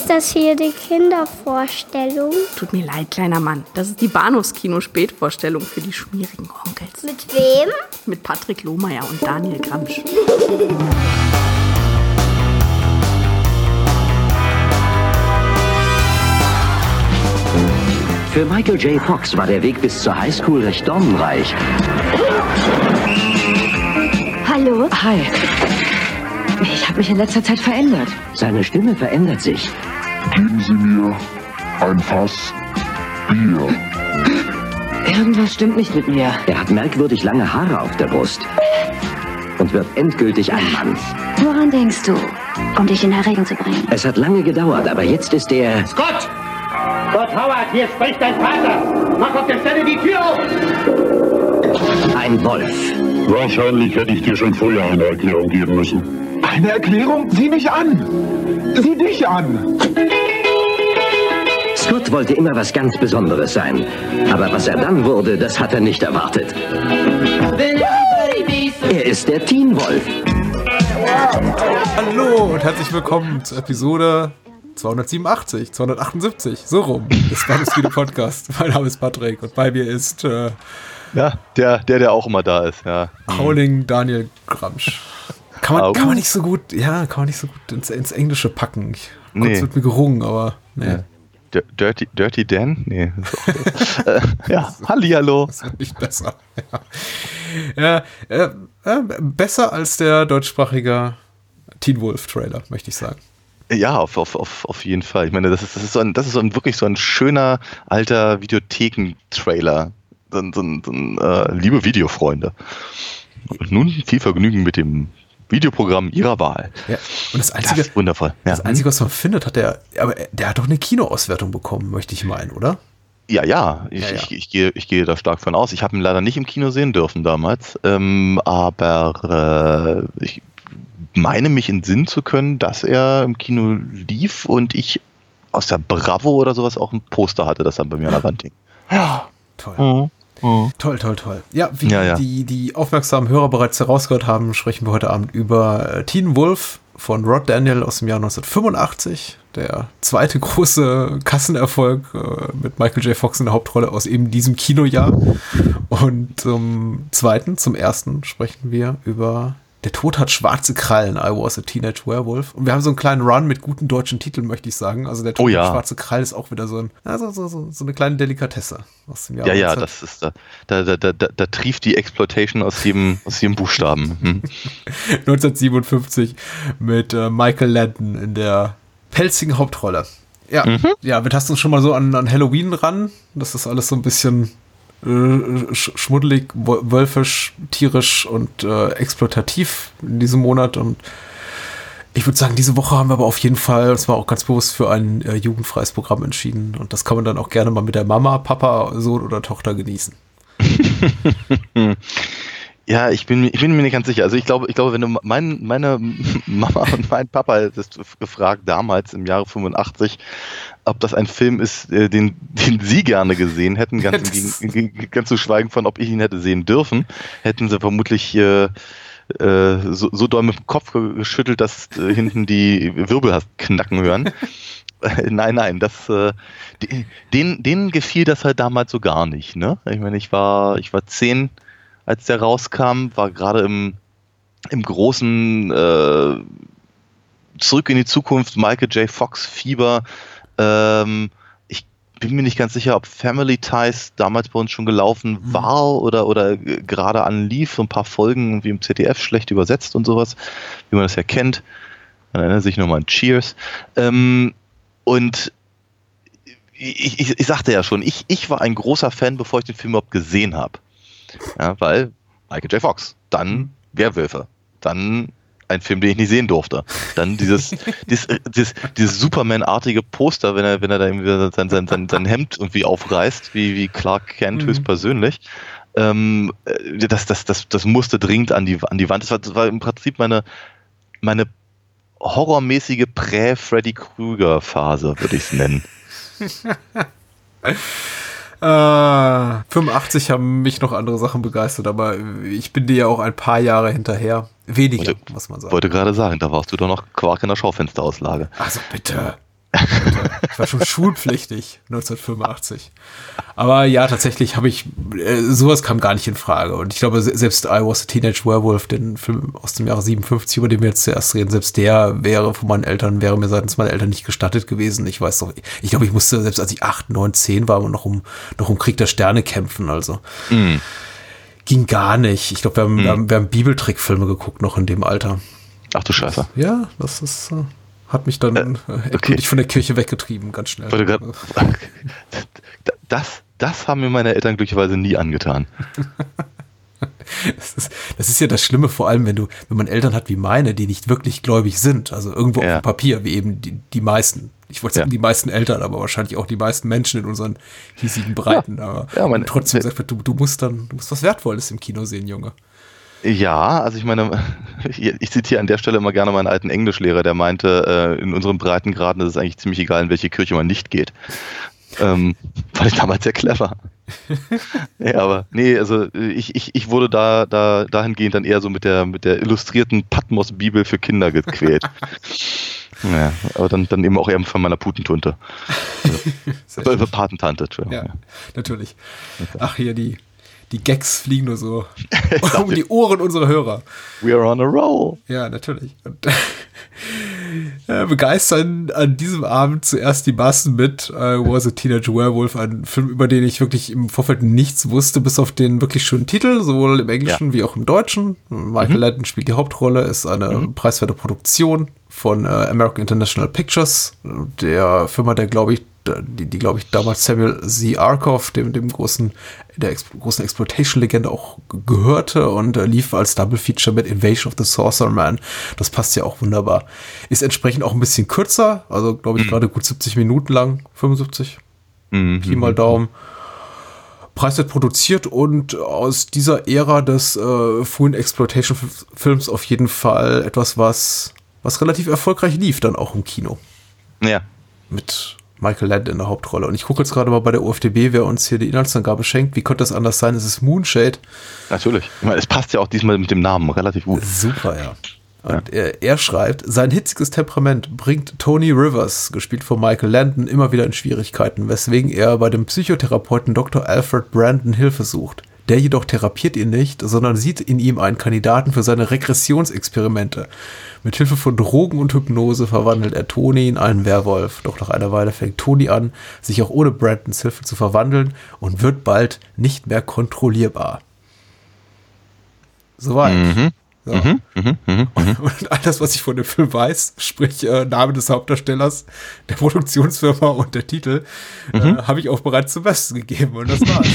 Ist das hier die Kindervorstellung? Tut mir leid, kleiner Mann. Das ist die Bahnhofskino-Spätvorstellung für die schmierigen Onkels. Mit wem? Mit Patrick Lohmeier und Daniel Gramsch. Für Michael J. Fox war der Weg bis zur Highschool recht dornenreich. Hallo? Hi. Mich in letzter Zeit verändert. Seine Stimme verändert sich. Geben Sie mir ein Fass Bier. Irgendwas stimmt nicht mit mir. Er hat merkwürdig lange Haare auf der Brust. Und wird endgültig ein Mann. Woran denkst du, um dich in Erregung zu bringen? Es hat lange gedauert, aber jetzt ist er... Scott! Scott Howard, hier spricht dein Vater! Mach auf der Stelle die Tür auf! Ein Wolf. Wahrscheinlich hätte ich dir schon vorher eine Erklärung geben müssen. Eine Erklärung? Sieh mich an! Sieh dich an! Scott wollte immer was ganz Besonderes sein. Aber was er dann wurde, das hat er nicht erwartet. Er ist der Teen Wolf. Hallo und herzlich willkommen zur Episode 287, 278, so rum, des Bahnhofskino Podcast. Mein Name ist Patrick und bei mir ist äh, Ja, der, der, der auch immer da ist, ja. Howling Daniel Gramsch. Kann man, kann man nicht so gut, ja, kann man nicht so gut ins, ins Englische packen. Ich, kurz Nee. wird mir gerungen, aber nee. D- Dirty, Dirty Dan? Nee. Äh, ja, Hallihallo. das wird nicht besser. Ja, äh, äh, besser als der deutschsprachige Teen Wolf Trailer, möchte ich sagen. Ja, auf, auf, auf, auf jeden Fall. Ich meine, das ist, das ist, so ein, das ist so ein, wirklich so ein schöner alter Videotheken-Trailer. So so so äh, liebe Videofreunde. Und nun viel Vergnügen mit dem Videoprogramm Ihrer Wahl. Ja. Und das Das Einzige, ist wundervoll. Ja. das Einzige, was man findet, hat der, aber der hat doch eine Kinoauswertung bekommen, möchte ich meinen, oder? Ja, ja, ich, Ja, ja. Ich, ich, gehe, ich gehe da stark von aus. Ich habe ihn leider nicht im Kino sehen dürfen damals, ähm, aber äh, ich meine mich in Sinn zu können, dass er im Kino lief und ich aus der Bravo oder sowas auch ein Poster hatte, das dann bei mir an der Wand hing. Toll. Toll, toll, toll. Ja, wie Ja, ja. Die, die aufmerksamen Hörer bereits herausgehört haben, sprechen wir heute Abend über äh, Teen Wolf von Rod Daniel aus dem Jahr 1985. Der zweite große Kassenerfolg äh, mit Michael J. Fox in der Hauptrolle aus eben diesem Kinojahr. Und zum zweiten, zum ersten sprechen wir über Der Tod hat schwarze Krallen, I was a Teenage Werewolf. Und wir haben so einen kleinen Run mit guten deutschen Titeln, möchte ich sagen. Also Der Tod Oh ja. hat schwarze Krallen ist auch wieder so, ein, also so, so, so eine kleine Delikatesse aus dem Jahr Ja, ja, 19 das ist da, da, da, da, da, trieft die Exploitation aus jedem, aus jedem Buchstaben. Hm. 1957 mit äh, Michael Landon in der pelzigen Hauptrolle. Ja, ja, wir tasten uns schon mal so an, an Halloween ran. Das ist alles so ein bisschen äh, sch schmuddelig, wölfisch, tierisch und äh, exploitativ in diesem Monat. Und ich würde sagen, diese Woche haben wir aber auf jeden Fall, und zwar auch ganz bewusst für ein äh, jugendfreies Programm entschieden. Und das kann man dann auch gerne mal mit der Mama, Papa, Sohn oder Tochter genießen. Ja, ich bin, mir- ich bin mir nicht ganz sicher. Also ich glaube, ich glaube, wenn du mein, meine Mama und mein Papa hättest gefragt damals im Jahre 85, ob das ein Film ist, äh, den, den sie gerne gesehen hätten, ganz, Das- Gegen- ganz zu schweigen von, ob ich ihn hätte sehen dürfen, hätten sie vermutlich äh, so, so doll mit dem Kopf ge- geschüttelt, dass äh, hinten die Wirbel hast knacken hören. Äh, Nein, nein, das, äh, denen, denen gefiel das halt damals so gar nicht, ne? Ich meine, ich war, ich war zehn, als der rauskam, war gerade im, im großen äh, Zurück in die Zukunft Michael J. Fox Fieber. Ähm, ich bin mir nicht ganz sicher, ob Family Ties damals bei uns schon gelaufen war oder, oder gerade anlief. So ein paar Folgen wie im ZDF schlecht übersetzt und sowas, wie man das ja kennt. Man erinnert sich nochmal an Cheers. Ähm, und ich, ich, ich sagte ja schon, ich, ich war ein großer Fan, bevor ich den Film überhaupt gesehen habe. Ja, weil Michael J. Fox, dann Werwölfe, dann ein Film, den ich nicht sehen durfte. Dann dieses, dieses, dieses, dieses Superman-artige Poster, wenn er, wenn er da irgendwie sein, sein, sein, sein Hemd irgendwie aufreißt, wie, wie Clark Kent Mhm. höchstpersönlich. Ähm, äh, das, das, das, das musste dringend an die, an die Wand. Das war, das war im Prinzip meine, meine horrormäßige Prä-Freddy Krüger-Phase, würde ich es nennen. Äh, 85 haben mich noch andere Sachen begeistert, aber ich bin dir ja auch ein paar Jahre hinterher. Weniger, Wollte- muss man sagen. Wollte gerade sagen, da warst du doch noch Quark in der Schaufensterauslage. Also bitte. Ich war schon schulpflichtig 1985. Aber ja, tatsächlich habe ich, äh, sowas kam gar nicht in Frage. Und ich glaube, selbst I Was a Teenage Werewolf, den Film aus dem Jahre 57, über den wir jetzt zuerst reden, selbst der wäre von meinen Eltern, wäre mir seitens meiner Eltern nicht gestattet gewesen. Ich weiß doch, ich glaube, ich musste, selbst als ich 8, 9, 10 war, noch um, noch um Krieg der Sterne kämpfen. Also. Mm. Ging gar nicht. Ich glaube, wir, haben, wir, haben, haben Bibeltrickfilme geguckt noch in dem Alter. Ach du Scheiße. Ja, das ist. Äh, hat mich dann äh, okay. von der Kirche weggetrieben, ganz schnell. Grad, das, das haben mir meine Eltern glücklicherweise nie angetan. Das ist, das ist, ja das Schlimme, vor allem wenn du, wenn man Eltern hat wie meine, die nicht wirklich gläubig sind, also irgendwo ja. auf dem Papier, wie eben die, die meisten. Ich wollte sagen, ja. die meisten Eltern, aber wahrscheinlich auch die meisten Menschen in unseren hiesigen Breiten. Ja. Aber ja, meine, trotzdem sagt, du, du musst dann, du musst was Wertvolles im Kino sehen, Junge. Ja, also ich meine, ich zitiere an der Stelle immer gerne meinen alten Englischlehrer, der meinte, äh, in unseren Breitengraden ist es eigentlich ziemlich egal, in welche Kirche man nicht geht. Ähm, fand ich damals sehr clever. ja, aber nee, also ich, ich, ich wurde da, da dahingehend dann eher so mit der, mit der illustrierten Patmos-Bibel für Kinder gequält. ja, aber dann, dann eben auch eher von meiner Putentunte. Also, Patentante, Entschuldigung. Ja, natürlich. Ach, hier die die Gags fliegen nur so um die Ohren unserer Hörer. We are on a roll. Ja, natürlich. Und, äh, begeistern an diesem Abend zuerst die Massen mit äh, Was a Teenage Werewolf, ein Film, über den ich wirklich im Vorfeld nichts wusste, bis auf den wirklich schönen Titel, sowohl im Englischen ja. wie auch im Deutschen. Michael mhm. Landon spielt die Hauptrolle, ist eine mhm. preiswerte Produktion von äh, American International Pictures, der Firma, der glaube ich die, die glaube ich, damals Samuel Z. Arkoff, dem, dem großen, der Ex großen Exploitation-Legende auch gehörte und äh, lief als Double Feature mit Invasion of the Sorcerer Man. Das passt ja auch wunderbar. Ist entsprechend auch ein bisschen kürzer, also glaube ich mhm. gerade gut 70 Minuten lang, 75. Mhm. Pi mal Daumen. Preiswert produziert und aus dieser Ära des äh, frühen Exploitation-Films auf jeden Fall etwas, was, was relativ erfolgreich lief, dann auch im Kino. Ja. Mit Michael Land in der Hauptrolle. Und ich gucke jetzt gerade mal bei der UFDB, wer uns hier die Inhaltsangabe schenkt. Wie könnte das anders sein? Es ist Moonshade. Natürlich. Ich meine, es passt ja auch diesmal mit dem Namen relativ gut. Super, ja. Und ja. er, er, schreibt, sein hitziges Temperament bringt Tony Rivers, gespielt von Michael Landon, immer wieder in Schwierigkeiten, weswegen er bei dem Psychotherapeuten Dr. Alfred Brandon Hilfe sucht. Der jedoch therapiert ihn nicht, sondern sieht in ihm einen Kandidaten für seine Regressionsexperimente. Mit Hilfe von Drogen und Hypnose verwandelt er Toni in einen Werwolf. Doch nach einer Weile fängt Toni an, sich auch ohne Brandons Hilfe zu verwandeln und wird bald nicht mehr kontrollierbar. Soweit. Mhm. So. Mhm, mh, mh, mh. Und alles, was ich von dem Film weiß, sprich äh, Name des Hauptdarstellers, der Produktionsfirma und der Titel, äh, mhm. äh, habe ich auch bereits zum Besten gegeben und das war's.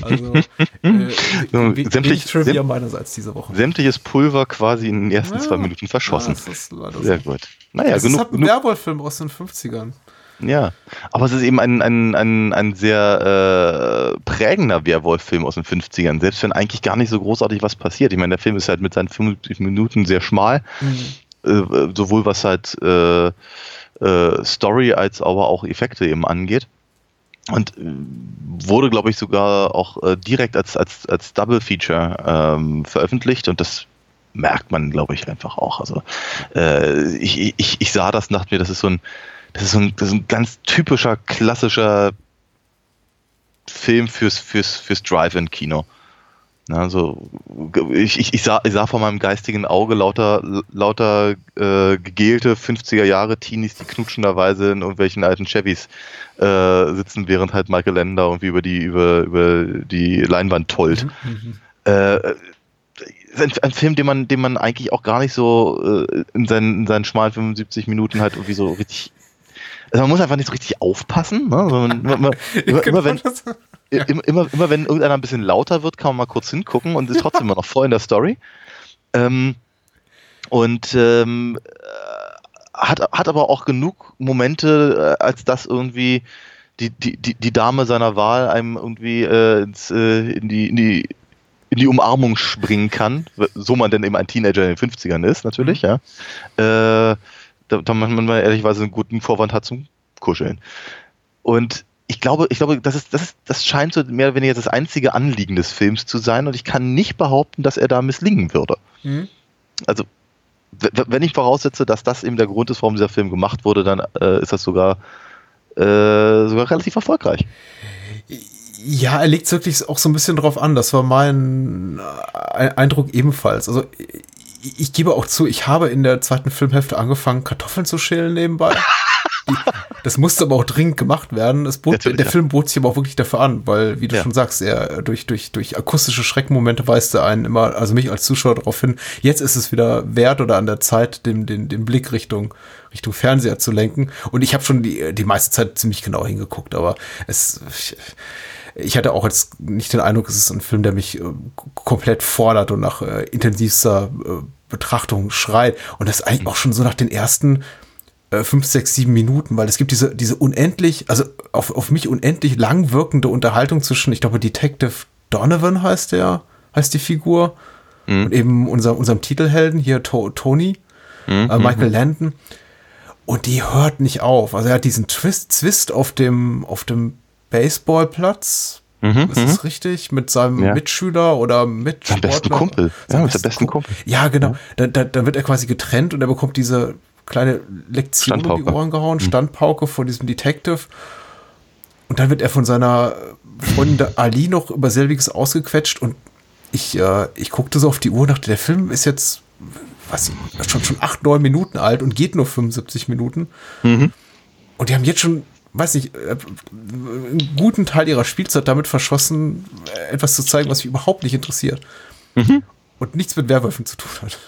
Also äh, Sämtlich, Trivia meinerseits diese Woche. Sämtliches Pulver quasi in den ersten ja, zwei Minuten verschossen. Ja, das ist Sehr gut. Naja, das genug, ist halt ein Werwolf-Film aus den 50ern. Ja, aber es ist eben ein, ein, ein, ein sehr äh, prägender Werwolf-Film aus den 50ern, selbst wenn eigentlich gar nicht so großartig was passiert. Ich meine, der Film ist halt mit seinen 50 Minuten sehr schmal, mhm. äh, sowohl was halt äh, äh, Story als aber auch Effekte eben angeht. Und äh, wurde, glaube ich, sogar auch äh, direkt als, als, als Double Feature ähm, veröffentlicht und das merkt man, glaube ich, einfach auch. Also äh, ich, ich, ich sah das nach mir, das ist so ein das ist so ein, das ist ein ganz typischer, klassischer Film fürs, fürs, fürs Drive-In-Kino. Also ich, ich, ich, sah, ich sah vor meinem geistigen Auge lauter, lauter äh, gegelte 50er Jahre Teenies, die knutschenderweise in irgendwelchen alten Chevys äh, sitzen, während halt Michael Lender irgendwie über die, über, über die Leinwand tollt. Mhm. mhm. Äh, ein, ein, Film, den man, den man eigentlich auch gar nicht so äh, in, seinen, in seinen schmalen 75 Minuten halt irgendwie so richtig also man muss einfach nicht so richtig aufpassen. Ne? Also man, immer, immer, immer, wenn, ja. immer, immer, wenn irgendeiner ein bisschen lauter wird, kann man mal kurz hingucken und ist trotzdem immer noch voll in der Story. Ähm, und ähm, hat, hat aber auch genug Momente, äh, als dass irgendwie die, die, die, die Dame seiner Wahl einem irgendwie äh, ins, äh, in, die, in, die, in die Umarmung springen kann, so man denn eben ein Teenager in den 50ern ist, natürlich, mhm. ja. Äh, da, da man mal ehrlicherweise einen guten Vorwand hat zum Kuscheln. Und ich glaube, ich glaube, das ist, das ist, das scheint so mehr oder weniger das einzige Anliegen des Films zu sein und ich kann nicht behaupten, dass er da misslingen würde. Mhm. Also, wenn ich voraussetze, dass das eben der Grund ist, warum dieser Film gemacht wurde, dann äh, ist das sogar, äh, sogar relativ erfolgreich. Ja, er legt wirklich auch so ein bisschen drauf an. Das war mein äh, Eindruck ebenfalls. Also ich, gebe auch zu, ich habe in der zweiten Filmhälfte angefangen, Kartoffeln zu schälen nebenbei. Das musste aber auch dringend gemacht werden. Bot, der ja. Film bot sich aber auch wirklich dafür an, weil, wie du Ja. schon sagst, er durch, durch, durch akustische Schreckmomente weist er einen immer, also mich als Zuschauer darauf hin, jetzt ist es wieder wert oder an der Zeit, den, den, den Blick Richtung, Richtung Fernseher zu lenken. Und ich habe schon die, die meiste Zeit ziemlich genau hingeguckt, aber es. Ich, ich hatte auch jetzt nicht den Eindruck, es ist ein Film, der mich äh, komplett fordert und nach äh, intensivster äh, Betrachtung schreit. Und das eigentlich auch schon so nach den ersten äh, fünf, sechs, sieben Minuten, weil es gibt diese, diese unendlich, also auf, auf mich unendlich lang wirkende Unterhaltung zwischen, ich glaube, Detective Donovan heißt der, heißt die Figur, und eben unser, unserem Titelhelden hier, to Tony, äh, Michael Landon. Und die hört nicht auf. Also er hat diesen Twist, Zwist auf dem, auf dem Baseballplatz. Ist das richtig? Mit seinem Ja. Mitschüler oder Mitsportler? Seinem besten Kumpel. Seinem Ja, mit seinem besten Kumpel. Ja, genau. Da, da, da wird er quasi getrennt und er bekommt diese kleine Lektion um die. Ohren gehauen, Standpauke vor diesem Detective. Und dann wird er von seiner Freundin Ali noch über selbiges ausgequetscht und ich, äh, ich guckte so auf die Uhr und dachte, der Film ist jetzt was, schon, schon acht, neun Minuten alt und geht nur 75 Minuten. Und die haben jetzt schon, weiß nicht, äh, einen guten Teil ihrer Spielzeit damit verschossen, äh, etwas zu zeigen, was mich überhaupt nicht interessiert. Und nichts mit Werwölfen zu tun hat.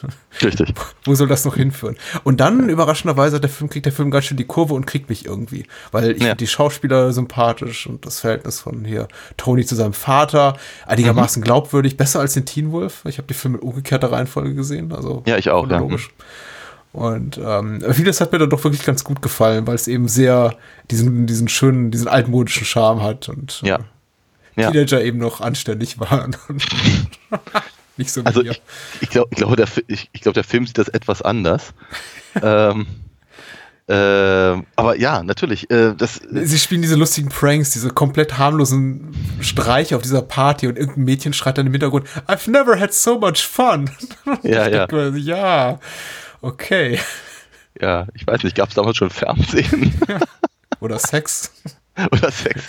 Richtig. Wo soll das noch hinführen? Und dann, überraschenderweise, hat der Film, kriegt der Film ganz schön die Kurve und kriegt mich irgendwie. Weil ich Ja. finde die Schauspieler sympathisch und das Verhältnis von hier Tony zu seinem Vater einigermaßen glaubwürdig, besser als den Teen Wolf. Ich habe die Filme in umgekehrter Reihenfolge gesehen. Also Ja, ich auch, ja. chronologisch. Und ähm, vieles hat mir dann doch wirklich ganz gut gefallen, weil es eben sehr diesen, diesen schönen, diesen altmodischen Charme hat und Ja. äh, Ja. Teenager eben noch anständig waren. Nicht so wie Also ich, ich glaube, ich glaube, der, ich, ich glaub, der Film sieht das etwas anders. ähm, ähm, aber ja, natürlich. Äh, das, Sie spielen diese lustigen Pranks, diese komplett harmlosen Streiche auf dieser Party und irgendein Mädchen schreit dann im Hintergrund, I've never had so much fun. Ja, ja. mir, ja, okay. ja, ich weiß nicht, gab es damals schon Fernsehen Oder Sex. oder Sex?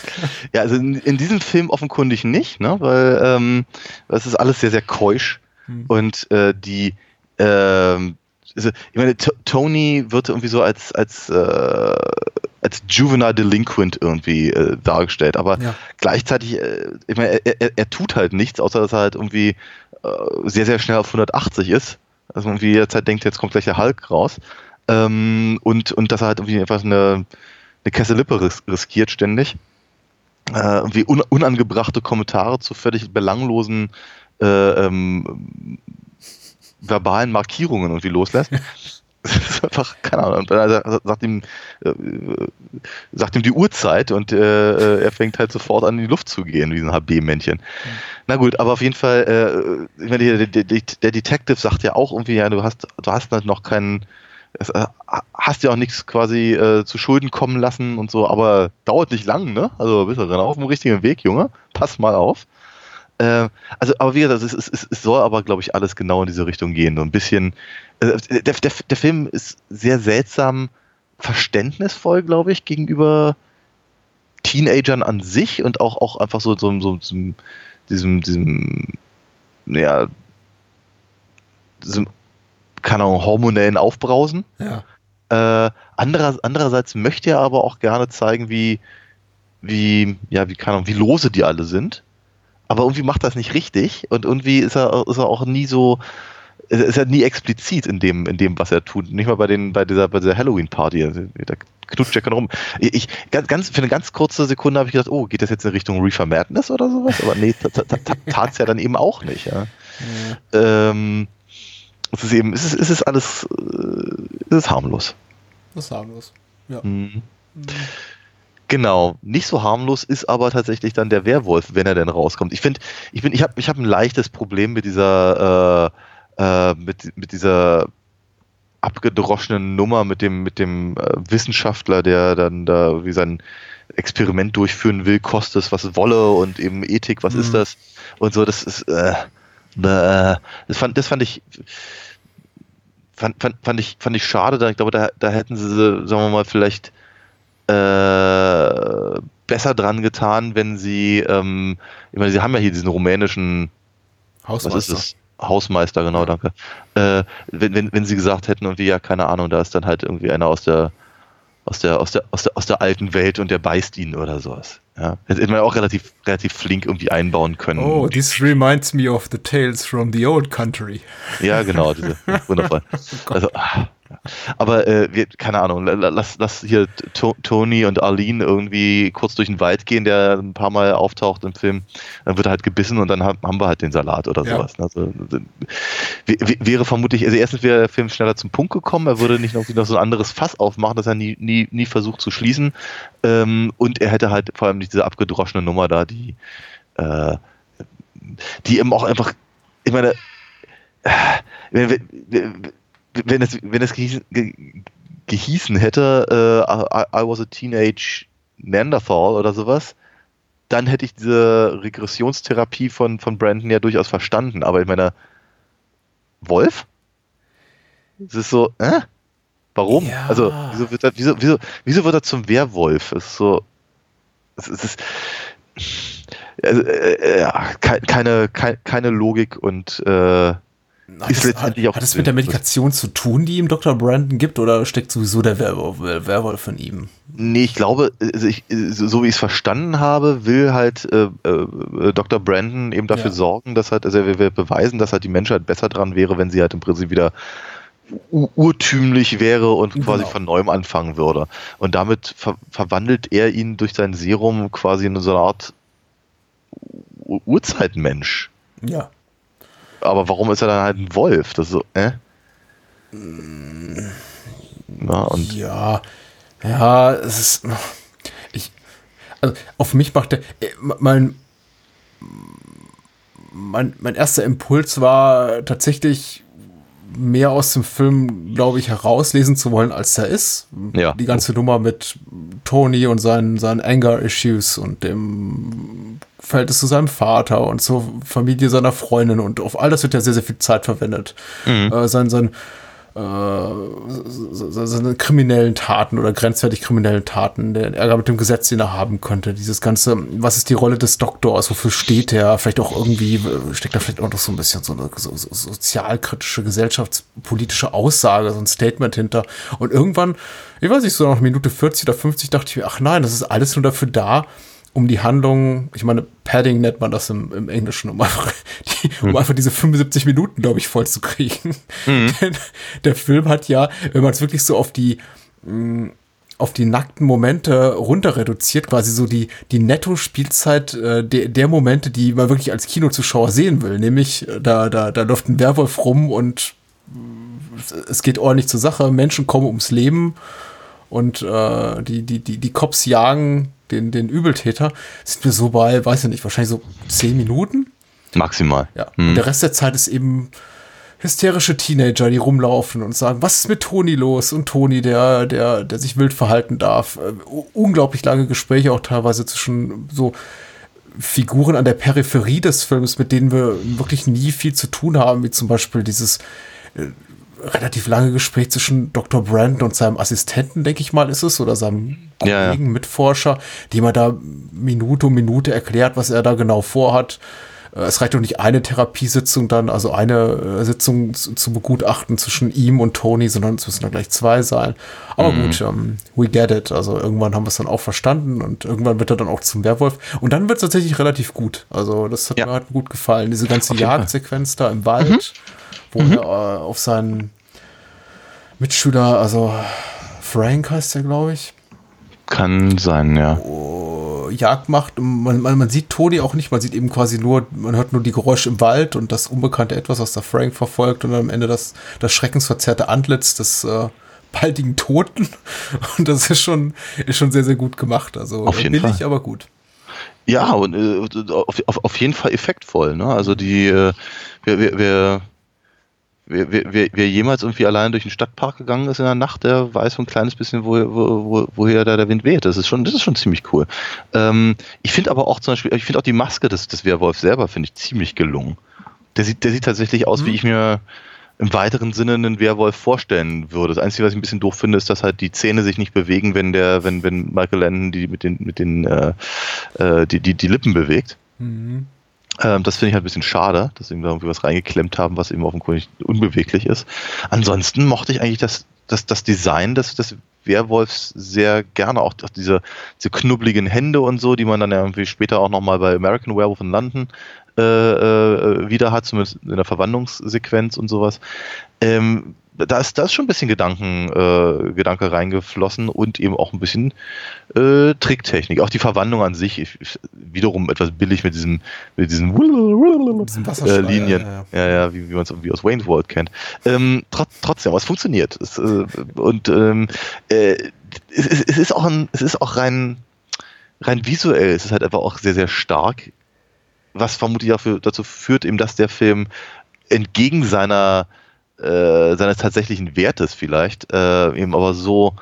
Ja, also in, in diesem Film offenkundig nicht, ne? weil ähm, das ist alles sehr, sehr keusch. Und äh, die, ähm, also, ich meine, T Tony wird irgendwie so als, als, äh, als juvenile delinquent irgendwie äh, dargestellt, aber Ja. gleichzeitig, äh, ich meine, er, er, er tut halt nichts, außer dass er halt irgendwie äh, sehr, sehr schnell auf 180 ist. Also irgendwie jederzeit denkt, jetzt kommt gleich der Hulk raus. Ähm, und, und dass er halt irgendwie einfach eine, eine Kesselippe ris riskiert ständig. Äh, irgendwie un unangebrachte Kommentare zu völlig belanglosen äh, ähm, verbalen Markierungen irgendwie loslässt. Das ist einfach, keine Ahnung, und dann sagt- ihm, äh, sagt ihm die Uhrzeit und äh, er fängt halt sofort an, in die Luft zu gehen, wie so ein HB-Männchen. Na gut, aber auf jeden Fall, äh, ich meine, der, der, der Detective sagt ja auch irgendwie, ja, du hast, du hast halt noch keinen, äh, hast ja auch nichts quasi äh, zu Schulden kommen lassen und so, aber dauert nicht lang, ne? Also bist du genau auf dem richtigen Weg, Junge. Pass mal auf. Äh, also, aber wie gesagt, es, es, es, es soll aber, glaube ich, alles genau in diese Richtung gehen. So ein bisschen. äh, Der, der, der Film ist sehr seltsam verständnisvoll, glaube ich, gegenüber Teenagern an sich und auch, auch einfach so, so, so, so diesem, diesem, ja, diesem, keine Ahnung, hormonellen Aufbrausen. Ja. Äh, anderer, andererseits möchte er aber auch gerne zeigen, wie, wie, ja, wie, keine Ahnung, wie lose die alle sind. Aber irgendwie macht das nicht richtig und irgendwie ist er, ist er auch nie so, ist er nie explizit in dem, in dem, was er tut. Nicht mal bei den, bei dieser, bei dieser Halloween-Party. Also, Da knutscht er rum. Ich, ganz, für eine ganz kurze Sekunde habe ich gedacht, oh, geht das jetzt in Richtung Reefer Madness oder sowas? Aber nee, tat es ja dann eben auch nicht. Ja. Ähm, es ist eben, es ist, es ist alles, äh, es ist harmlos. Das ist harmlos. Ja. Mhm. Genau, nicht so harmlos ist aber tatsächlich dann der Werwolf, wenn er denn rauskommt. Ich finde, ich bin, ich habe, ich habe ein leichtes Problem mit dieser, äh, äh, mit, mit dieser abgedroschenen Nummer mit dem, mit dem äh, Wissenschaftler, der dann da wie sein Experiment durchführen will, kostet es was wolle und eben Ethik, was ist das und so. Das ist, äh, bäh. das fand, das fand ich fand, fand, fand, ich, fand ich schade. Da, ich glaube, da, da hätten sie, sagen wir mal, vielleicht äh, besser dran getan, wenn sie, ähm, ich meine, sie haben ja hier diesen rumänischen Hausmeister. Was ist das? Hausmeister, genau, danke. Äh, wenn, wenn, wenn sie gesagt hätten, irgendwie, ja, keine Ahnung, da ist dann halt irgendwie einer aus der, aus der, aus der, aus der, aus der alten Welt und der beißt ihn oder sowas. Ja. Hätte man auch relativ, relativ flink irgendwie einbauen können. Oh, this reminds me of the tales from the old country. Ja, genau, diese, wundervoll. oh also, ah, aber äh, wir, keine Ahnung, lass, lass hier to Tony und Arlene irgendwie kurz durch den Wald gehen, der ein paar Mal auftaucht im Film. Dann wird er halt gebissen und dann haben wir halt den Salat oder ja. sowas. Also, wäre vermutlich, also erstens wäre der Film schneller zum Punkt gekommen, er würde nicht noch, noch so ein anderes Fass aufmachen, das er nie, nie, nie versucht zu schließen. Ähm, und er hätte halt vor allem diese abgedroschene Nummer da, die, äh, die eben auch einfach, ich meine, äh, wenn es, wenn es gehießen, ge, gehießen hätte, äh, I, I, was a teenage Neanderthal oder sowas, dann hätte ich diese Regressionstherapie von, von Brandon ja durchaus verstanden. Aber ich meine, Wolf? Es ist so, äh? Warum? Ja. Also, wieso wird, er, wieso, wieso, wieso wird er zum Werwolf? Es ist so, es ist, also, äh, ja, keine, keine, keine Logik und äh, hat ist letztendlich hat, auch. Hat das mit der Medikation zu tun, die ihm Dr. Brandon gibt, oder steckt sowieso der Werwolf, Werwolf von ihm? Nee, ich glaube, also ich, so wie ich es verstanden habe, will halt äh, äh, Dr. Brandon eben dafür ja. sorgen, dass halt, also er will beweisen, dass halt die Menschheit besser dran wäre, wenn sie halt im Prinzip wieder urtümlich wäre und quasi genau. von neuem anfangen würde. Und damit ver verwandelt er ihn durch sein Serum quasi in so eine Art Urzeitmensch. Ja aber warum ist er dann halt ein Wolf? Das ist so, äh? Na, und ja, ja, es ist. Ich, also auf mich macht der. Äh, mein, mein, mein erster Impuls war tatsächlich mehr aus dem Film, glaube ich, herauslesen zu wollen, als er ist. Ja. Die ganze Nummer mit Tony und seinen, seinen Anger-Issues und dem Verhältnis zu seinem Vater und zur Familie seiner Freundin und auf all das wird ja sehr, sehr viel Zeit verwendet. Mhm. Äh, sein, sein, äh, seine kriminellen Taten oder grenzwertig kriminellen Taten, der Ärger mit dem Gesetz, den er haben könnte, dieses ganze, was ist die Rolle des Doktors, wofür steht er, vielleicht auch irgendwie, steckt da vielleicht auch noch so ein bisschen so eine so, so sozialkritische, gesellschaftspolitische Aussage, so ein Statement hinter. Und irgendwann, ich weiß nicht, so nach Minute 40 oder 50 dachte ich mir, ach nein, das ist alles nur dafür da, um die Handlung, ich meine, Padding nennt man das im, im Englischen, um einfach, die, um hm. einfach diese 75 Minuten, glaube ich, voll zu kriegen. Mhm. Denn der Film hat ja, wenn man es wirklich so auf die, mh, mm, auf die nackten Momente runter reduziert, quasi so die, die Netto-Spielzeit äh, der, der Momente, die man wirklich als Kinozuschauer sehen will. Nämlich, äh, da, da, da läuft ein Werwolf rum und äh, es geht ordentlich zur Sache, Menschen kommen ums Leben und äh, die, die, die, die Cops jagen den, den Übeltäter, sind wir so bei, weiß ich nicht, wahrscheinlich so zehn Minuten. Maximal. Ja. Hm. Und der Rest der Zeit ist eben hysterische Teenager, die rumlaufen und sagen, was ist mit Toni los? Und Toni, der, der, der sich wild verhalten darf. Äh, unglaublich lange Gespräche auch teilweise zwischen so Figuren an der Peripherie des Films, mit denen wir wirklich nie viel zu tun haben, wie zum Beispiel dieses äh, relativ lange Gespräch zwischen Dr. Brandon und seinem Assistenten, denke ich mal, ist es, oder seinem Kollegen, ja, ja. Mitforscher, die man da Minute um Minute erklärt, was er da genau vorhat. Äh, es reicht doch nicht eine Therapiesitzung dann, also eine äh, Sitzung zu, zu, begutachten zwischen ihm und Tony, sondern es müssen da gleich zwei sein. Aber mhm. gut, um, ähm, we get it. Also irgendwann haben wir es dann auch verstanden und irgendwann wird er dann auch zum Werwolf. Und dann wird es tatsächlich relativ gut. Also das hat ja. mir halt gut gefallen. Diese ganze Jagdsequenz da im Wald. Mhm wo mhm. er äh, auf seinen Mitschüler, also Frank heißt er, glaube ich. Kann sein, ja. Oh, Jagd macht. Man, man, man, sieht Toni auch nicht, man sieht eben quasi nur, man hört nur die Geräusche im Wald und das unbekannte Etwas, was der Frank verfolgt und am Ende das, das schreckensverzerrte Antlitz des äh, baldigen Toten. Und das ist schon, ist schon sehr, sehr gut gemacht. Also auf jeden billig, Fall. aber gut. Ja, und äh, auf, auf, auf jeden Fall effektvoll. Ne? Also die, äh, wir, wir, wir wer, wer, wer jemals irgendwie allein durch den Stadtpark gegangen ist in der Nacht, der weiß so ein kleines bisschen, wo, wo, woher da der Wind weht. Das ist schon, das ist schon ziemlich cool. Ähm, ich finde aber auch zum Beispiel, ich finde auch die Maske des, des Werwolfs selber, finde ich ziemlich gelungen. Der sieht, der sieht tatsächlich aus, mhm. wie ich mir im weiteren Sinne einen Werwolf vorstellen würde. Das Einzige, was ich ein bisschen doof finde, ist, dass halt die Zähne sich nicht bewegen, wenn der, wenn, wenn Michael Landon die mit den, mit den äh, äh, die, die, die Lippen bewegt. Mhm. Ähm, das finde ich halt ein bisschen schade, dass sie da irgendwie was reingeklemmt haben, was eben offenkundig unbeweglich ist. Ansonsten mochte ich eigentlich das, das, das Design des, des Werwolfs sehr gerne, auch, diese, diese knubbligen Hände und so, die man dann irgendwie später auch nochmal bei American Werewolf in London äh, äh, wieder hat, zumindest in der Verwandlungssequenz und sowas. Ähm, da ist, da ist schon ein bisschen Gedanken, äh, Gedanke reingeflossen und eben auch ein bisschen äh, Tricktechnik. Auch die Verwandlung an sich, ich, ich, wiederum etwas billig mit diesem, mit diesen, äh, Linien. Ja, ja, ja. ja wie, wie man es irgendwie aus Wayne's World kennt. Ähm, trot, trotzdem, aber es funktioniert. Es, äh, und ähm, äh, es, es, ist auch ein, es ist auch rein, rein visuell, es ist halt einfach auch sehr, sehr stark. Was vermutlich auch für, dazu führt, eben, dass der Film entgegen seiner äh, seines tatsächlichen Wertes vielleicht, äh, eben aber so,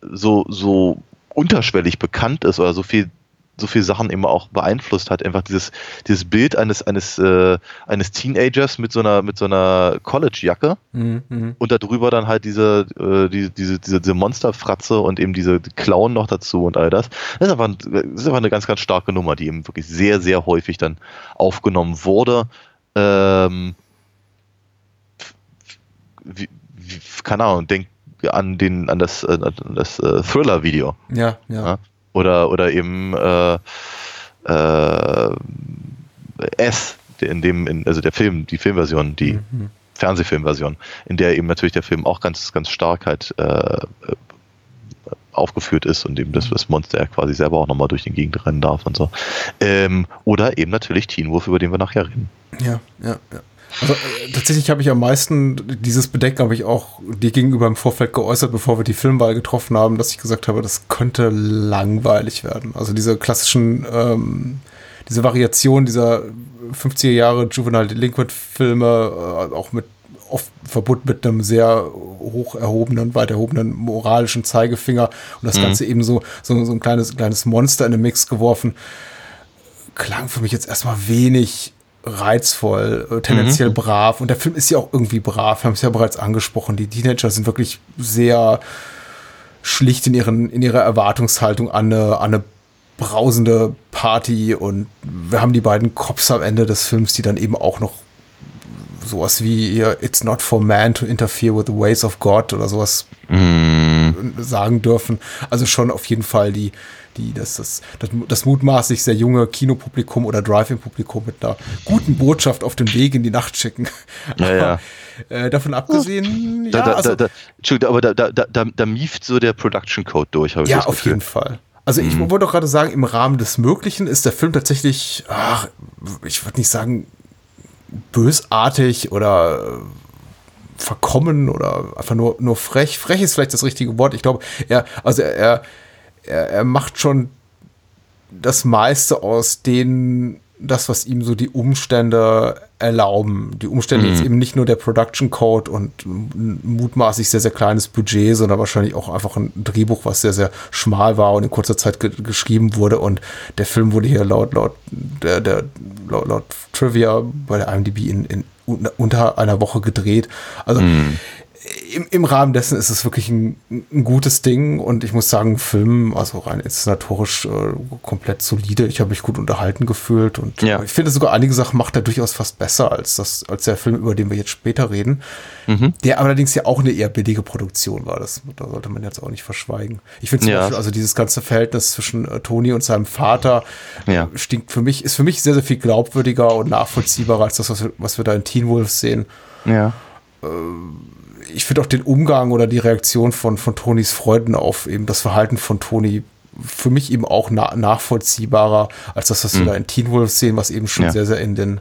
so, so unterschwellig bekannt ist oder so viel so viele Sachen eben auch beeinflusst hat. Einfach dieses, dieses Bild eines, eines, äh, eines Teenagers mit so einer, mit so einer College-Jacke mhm. und darüber dann halt diese, äh, die, diese, diese, diese Monsterfratze und eben diese Klauen noch dazu und all das. Das ist, einfach, das ist einfach eine ganz, ganz starke Nummer, die eben wirklich sehr, sehr häufig dann aufgenommen wurde. Ähm, wie, wie, keine Ahnung, denk an den, an das, an das uh, Thriller-Video. Ja, ja, ja. Oder, oder eben äh, äh, S, in dem, in, also der Film, die Filmversion, die mhm. Fernsehfilmversion, in der eben natürlich der Film auch ganz, ganz stark halt äh, aufgeführt ist und eben das, das Monster ja quasi selber auch nochmal durch den Gegend rennen darf und so. Ähm, oder eben natürlich Teen Wolf, über den wir nachher reden. Ja, ja, ja. Also, äh, tatsächlich habe ich am meisten dieses Bedenken habe ich auch dir gegenüber im Vorfeld geäußert, bevor wir die Filmwahl getroffen haben, dass ich gesagt habe, das könnte langweilig werden. Also diese klassischen, ähm, diese Variation dieser 50er Jahre Juvenile Delinquent Filme, äh, auch mit oft verbunden mit einem sehr hoch erhobenen, weit erhobenen moralischen Zeigefinger und das mhm. Ganze eben so, so, so ein kleines, kleines Monster in den Mix geworfen, klang für mich jetzt erstmal wenig reizvoll, äh, tendenziell mhm. brav. Und der Film ist ja auch irgendwie brav. Wir haben es ja bereits angesprochen. Die Teenager sind wirklich sehr schlicht in, ihren, in ihrer Erwartungshaltung an eine, an eine brausende Party. Und wir haben die beiden Cops am Ende des Films, die dann eben auch noch sowas wie It's not for man to interfere with the ways of God oder sowas mm. Sagen dürfen. Also schon auf jeden Fall die, die das, das, das, das mutmaßlich sehr junge Kinopublikum oder Drive-In-Publikum mit einer guten Botschaft auf den Weg in die Nacht schicken. Ja, ja. Äh, davon abgesehen, da, ja, da, also, da, da, aber da, da, da, da mieft so der Production Code durch, habe ich Ja, auf jeden Fall. Also ich mhm. wollte doch gerade sagen, im Rahmen des Möglichen ist der Film tatsächlich, ach, ich würde nicht sagen bösartig oder verkommen oder einfach nur, nur frech. Frech ist vielleicht das richtige Wort. Ich glaube, er, also er, er, er macht schon das meiste aus den, das, was ihm so die Umstände erlauben. Die Umstände mhm. jetzt eben nicht nur der Production Code und mutmaßlich sehr, sehr kleines Budget, sondern wahrscheinlich auch einfach ein Drehbuch, was sehr, sehr schmal war und in kurzer Zeit ge geschrieben wurde. Und der Film wurde hier laut, laut, der, der, laut, laut Trivia bei der IMDb in, in unter einer Woche gedreht. Also mhm im, im Rahmen dessen ist es wirklich ein, ein, gutes Ding und ich muss sagen, Film, also rein inszenatorisch äh, komplett solide. Ich habe mich gut unterhalten gefühlt und ja. ich finde sogar einige Sachen macht er durchaus fast besser als das, als der Film, über den wir jetzt später reden. Mhm. Der allerdings ja auch eine eher billige Produktion war. Das da sollte man jetzt auch nicht verschweigen. Ich finde zum ja. Beispiel, also dieses ganze Verhältnis zwischen äh, Toni und seinem Vater ja. stinkt für mich, ist für mich sehr, sehr viel glaubwürdiger und nachvollziehbarer als das, was wir, was wir da in Teen Wolf sehen. Ja. Äh, ich finde auch den Umgang oder die Reaktion von, von Tonys Freunden auf eben das Verhalten von Toni für mich eben auch na nachvollziehbarer als das, was mhm. wir da in Teen Wolf sehen, was eben schon ja. sehr, sehr in den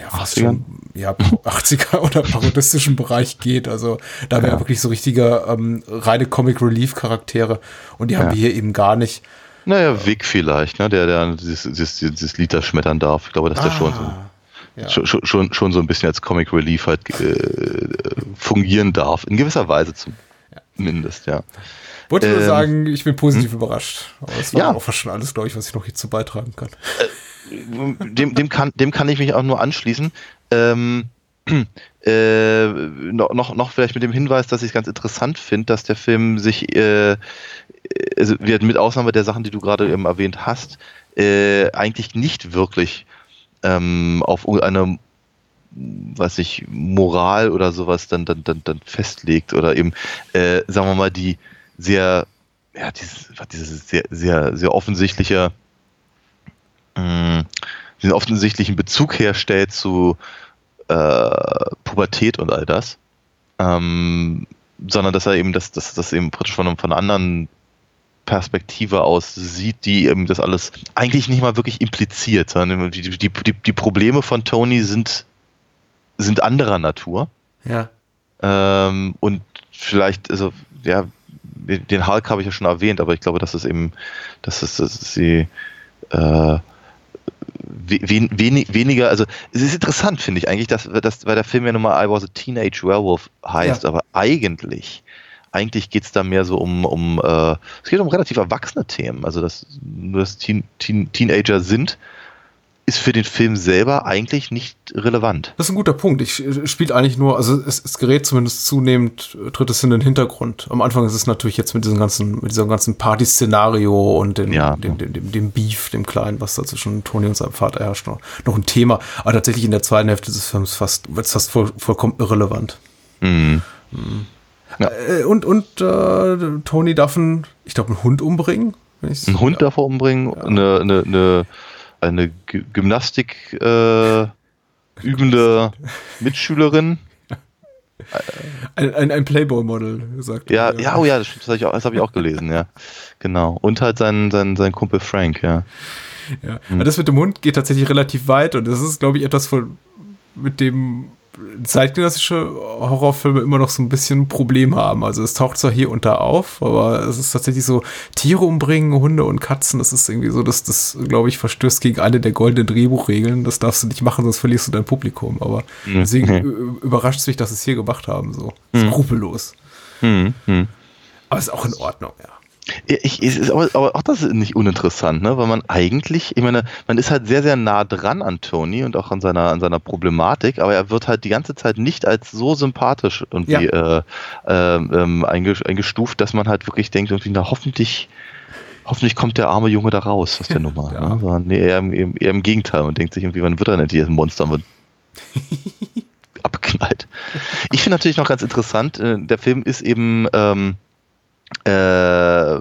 ja, fast schon ja, 80er oder parodistischen Bereich geht. Also da wäre ja. wirklich so richtige ähm, reine Comic Relief Charaktere und die haben wir hier eben gar nicht. Naja, Vic vielleicht, ne? der, der dieses, dieses, dieses Lied da schmettern darf. Ich glaube, dass ah. der schon so ja. schon, schon, schon so ein bisschen als Comic Relief halt äh, fungieren darf. In gewisser Weise zumindest, ja. Wollte ähm, nur sagen, ich bin positiv hm? überrascht. Aber das war ja. auch fast schon alles, glaube ich, was ich noch hierzu beitragen kann. Äh, dem, dem, kann, dem kann ich mich auch nur anschließen. Ähm, äh, noch, noch vielleicht mit dem Hinweis, dass ich es ganz interessant finde, dass der Film sich, äh, also mit Ausnahme der Sachen, die du gerade eben erwähnt hast, äh, eigentlich nicht wirklich ähm, auf eine was ich Moral oder sowas dann dann dann, dann festlegt oder eben äh, sagen wir mal die sehr ja dieses, dieses sehr sehr sehr offensichtliche mh, mm, den offensichtlichen Bezug herstellt zu äh, Pubertät und all das, ähm, sondern dass er eben das, das, eben praktisch von, von anderen Perspektive aus sieht, die eben das alles eigentlich nicht mal wirklich impliziert, sondern die, die, die, die Probleme von Tony sind, sind anderer Natur. Ja. Ähm, und vielleicht, also, ja, den Hulk habe ich ja schon erwähnt, aber ich glaube, dass es eben, dass es, dass sie äh, wenig, weniger, also es ist interessant, finde ich eigentlich, dass, dass, weil der Film ja nun mal I was a Teenage Werewolf heißt, ja. aber eigentlich, eigentlich geht es da mehr so um, um äh, es geht um relativ erwachsene Themen, also dass nur das Teen, Teen, Teenager sind ist für den Film selber eigentlich nicht relevant. Das ist ein guter Punkt. Ich äh, spiele eigentlich nur, also es, es gerät zumindest zunehmend, äh, tritt es in den Hintergrund. Am Anfang ist es natürlich jetzt mit diesem ganzen, mit diesem ganzen Party-Szenario und dem, ja. dem, dem, dem, dem, Beef, dem Kleinen, was da zwischen Tony und seinem Vater herrscht, noch, noch ein Thema. Aber tatsächlich in der zweiten Hälfte des Films fast, wird es fast voll, vollkommen irrelevant. Mhm. Mhm. Ja. Äh, und und äh, Tony darf einen, ich glaube, einen Hund umbringen. Einen Hund darf er umbringen, ja. eine, eine, eine eine Gymnastik äh, übende Mitschülerin. Ein, ein, ein Playboy-Model, gesagt. Ja, ja, ja, oh ja, das, das habe ich, auch, hab ich auch gelesen, ja. Genau. Und halt sein, sein, sein Kumpel Frank, ja. Ja, hm. das mit dem Hund geht tatsächlich relativ weit und das ist, glaube ich, etwas, von, mit dem zeitgenössische Horrorfilme immer noch so ein bisschen ein Problem haben. Also es taucht zwar hier und da auf, aber es ist tatsächlich so, Tiere umbringen, Hunde und Katzen, das ist irgendwie so, dass das, glaube ich, verstößt gegen eine der goldenen Drehbuchregeln. Das darfst du nicht machen, sonst verlierst du dein Publikum. Aber mhm. deswegen überrascht es mich, dass sie es hier gemacht haben, so mhm. skrupellos. Mhm. mhm. Aber es ist auch in Ordnung, ja. Ich, ist aber, aber, auch das ist nicht uninteressant, ne? weil man eigentlich, ich meine, man ist halt sehr, sehr nah dran an Tony und auch an seiner, an seiner Problematik, aber er wird halt die ganze Zeit nicht als so sympathisch irgendwie ja. äh, äh, ähm, eingestuft, dass man halt wirklich denkt, irgendwie, na hoffentlich, hoffentlich kommt der arme Junge da raus aus der Nummer. Ja. Ne? Sondern, nee, eher, im, eher im Gegenteil und denkt sich irgendwie, wann wird er denn ein Monster mit abgeknallt. Ich finde natürlich noch ganz interessant, äh, der Film ist eben ähm, äh,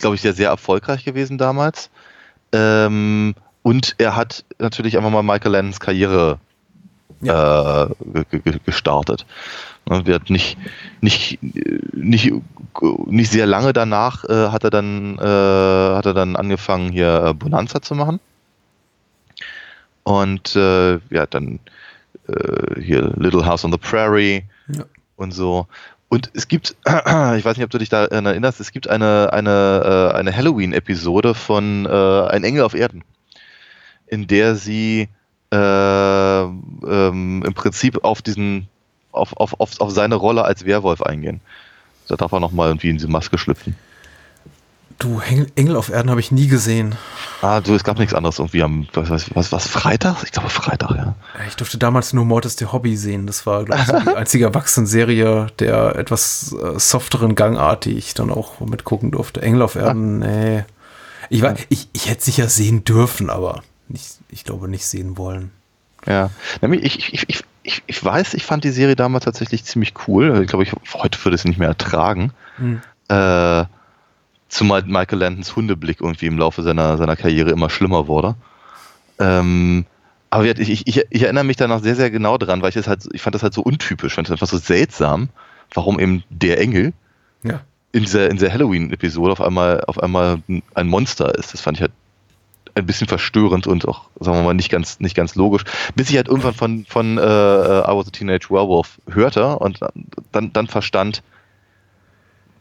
glaube ich, sehr, sehr erfolgreich gewesen damals. Ähm, und er hat natürlich einfach mal Michael Landons Karriere ja. äh, gestartet. Ne, wir hat nicht, nicht, nicht, nicht sehr lange danach äh, hat er dann äh, hat er dann angefangen hier äh, Bonanza zu machen und äh, ja dann äh, hier Little House on the Prairie ja. und so und es gibt, ich weiß nicht, ob du dich daran erinnerst, es gibt eine, eine, äh, eine Halloween-Episode von äh, Ein Engel auf Erden, in der sie äh, ähm, im Prinzip auf diesen, auf, auf, auf, auf seine Rolle als Werwolf eingehen. Da darf er nochmal irgendwie in diese Maske schlüpfen. Du, Engel auf Erden habe ich nie gesehen. Ah, du, es gab nichts anderes irgendwie am, was, was, was, Freitag? Ich glaube Freitag, ja. Ich durfte damals nur Mortis the Hobby sehen. Das war, glaube ich, so die einzige Erwachsenenserie der etwas äh, softeren Gangart, die ich dann auch mitgucken durfte. Engel auf Erden, ah. nee. Ich, war, ich, ich hätte sicher sehen dürfen, aber nicht, ich glaube nicht sehen wollen. Ja, nämlich ich, ich, ich, ich, ich weiß, ich fand die Serie damals tatsächlich ziemlich cool. Ich glaube, ich heute würde es nicht mehr ertragen. Hm. Äh, Zumal Michael Landons Hundeblick irgendwie im Laufe seiner, seiner Karriere immer schlimmer wurde. Ähm, aber ich, ich, ich, erinnere mich da noch sehr, sehr genau dran, weil ich das halt, ich fand das halt so untypisch, fand das einfach so seltsam, warum eben der Engel ja. in dieser, in dieser Halloween-Episode auf einmal, auf einmal ein Monster ist. Das fand ich halt ein bisschen verstörend und auch, sagen wir mal, nicht ganz, nicht ganz logisch. Bis ich halt irgendwann von, von äh, I Was a Teenage Werewolf hörte und dann, dann verstand,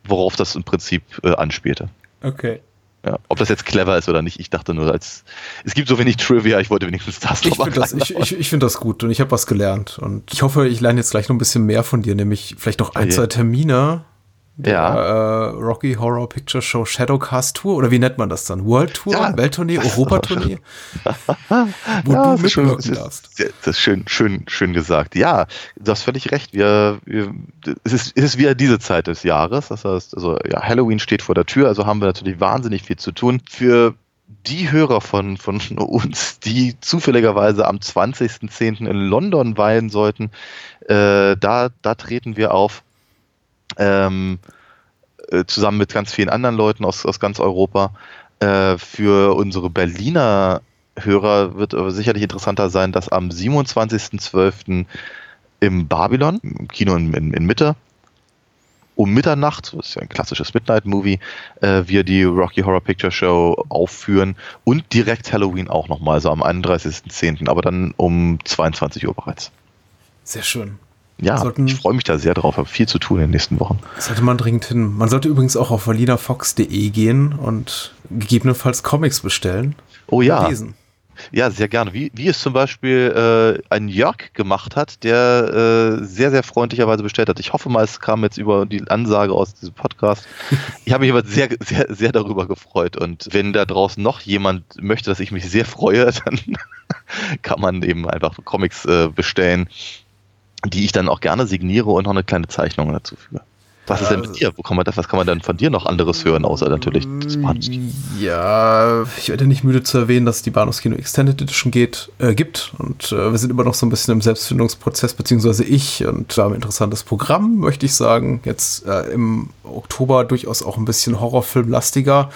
worauf das im Prinzip äh, anspielte. Okay. Ja, ob das jetzt clever ist oder nicht, ich dachte nur, als es gibt so wenig Trivia, ich wollte wenigstens das Ich finde das, ich, ich, ich find das gut und ich habe was gelernt. Und ich hoffe, ich lerne jetzt gleich noch ein bisschen mehr von dir, nämlich vielleicht noch ein, okay. zwei Termine, der Ja. äh, Rocky Horror Picture Show Shadowcast Tour oder wie nennt man das dann? World Tour, Ja. Welttournee, Europatournee? Wo Ja, du das ist, schon, mitwirken das, darfst. ist, das ist schön, schön, schön gesagt. Ja, du hast völlig recht. Wir, wir, es, ist, es ist wieder diese Zeit des Jahres. Das heißt, also, ja, Halloween steht vor der Tür, also haben wir natürlich wahnsinnig viel zu tun. Für die Hörer von, von uns, die zufälligerweise am 20.10. in London weilen sollten, äh, da, da treten wir auf. Ähm, äh, zusammen mit ganz vielen anderen Leuten aus, aus ganz Europa. Äh, für unsere Berliner Hörer wird aber sicherlich interessanter sein, dass am 27.12. im Babylon, im Kino in, in, in Mitte, um Mitternacht, das ist ja ein klassisches Midnight-Movie, äh, wir die Rocky Horror Picture Show aufführen und direkt Halloween auch nochmal, so am 31.10., aber dann um 22 Uhr bereits. Sehr schön. Ja, Sollten- ich freue mich da sehr drauf, habe viel zu tun in den nächsten Wochen. Sollte man dringend hin. Man sollte übrigens auch auf berlinerfox.de gehen und gegebenenfalls Comics bestellen. Oh ja. Lesen. Ja, sehr gerne. Wie, wie es zum Beispiel äh, ein Jörg gemacht hat, der äh, sehr, sehr freundlicherweise bestellt hat. Ich hoffe mal, es kam jetzt über die Ansage aus diesem Podcast. Ich habe mich aber sehr, sehr, sehr darüber gefreut. Und wenn da draußen noch jemand möchte, dass ich mich sehr freue, dann kann man eben einfach Comics äh, bestellen, die ich dann auch gerne signiere und noch eine kleine Zeichnung dazu füge. Was ist denn mit dir? Wo kann man das, was kann man denn von dir noch anderes hören, außer natürlich das Bahnhofskino? Ja, ich werde nicht müde zu erwähnen, dass es die Bahnhofskino Extended Edition geht, äh, gibt. Und äh, wir sind immer noch so ein bisschen im Selbstfindungsprozess, beziehungsweise ich. Und da haben wir ein interessantes Programm, möchte ich sagen. Jetzt äh, im Oktober durchaus auch ein bisschen Horrorfilmlastiger.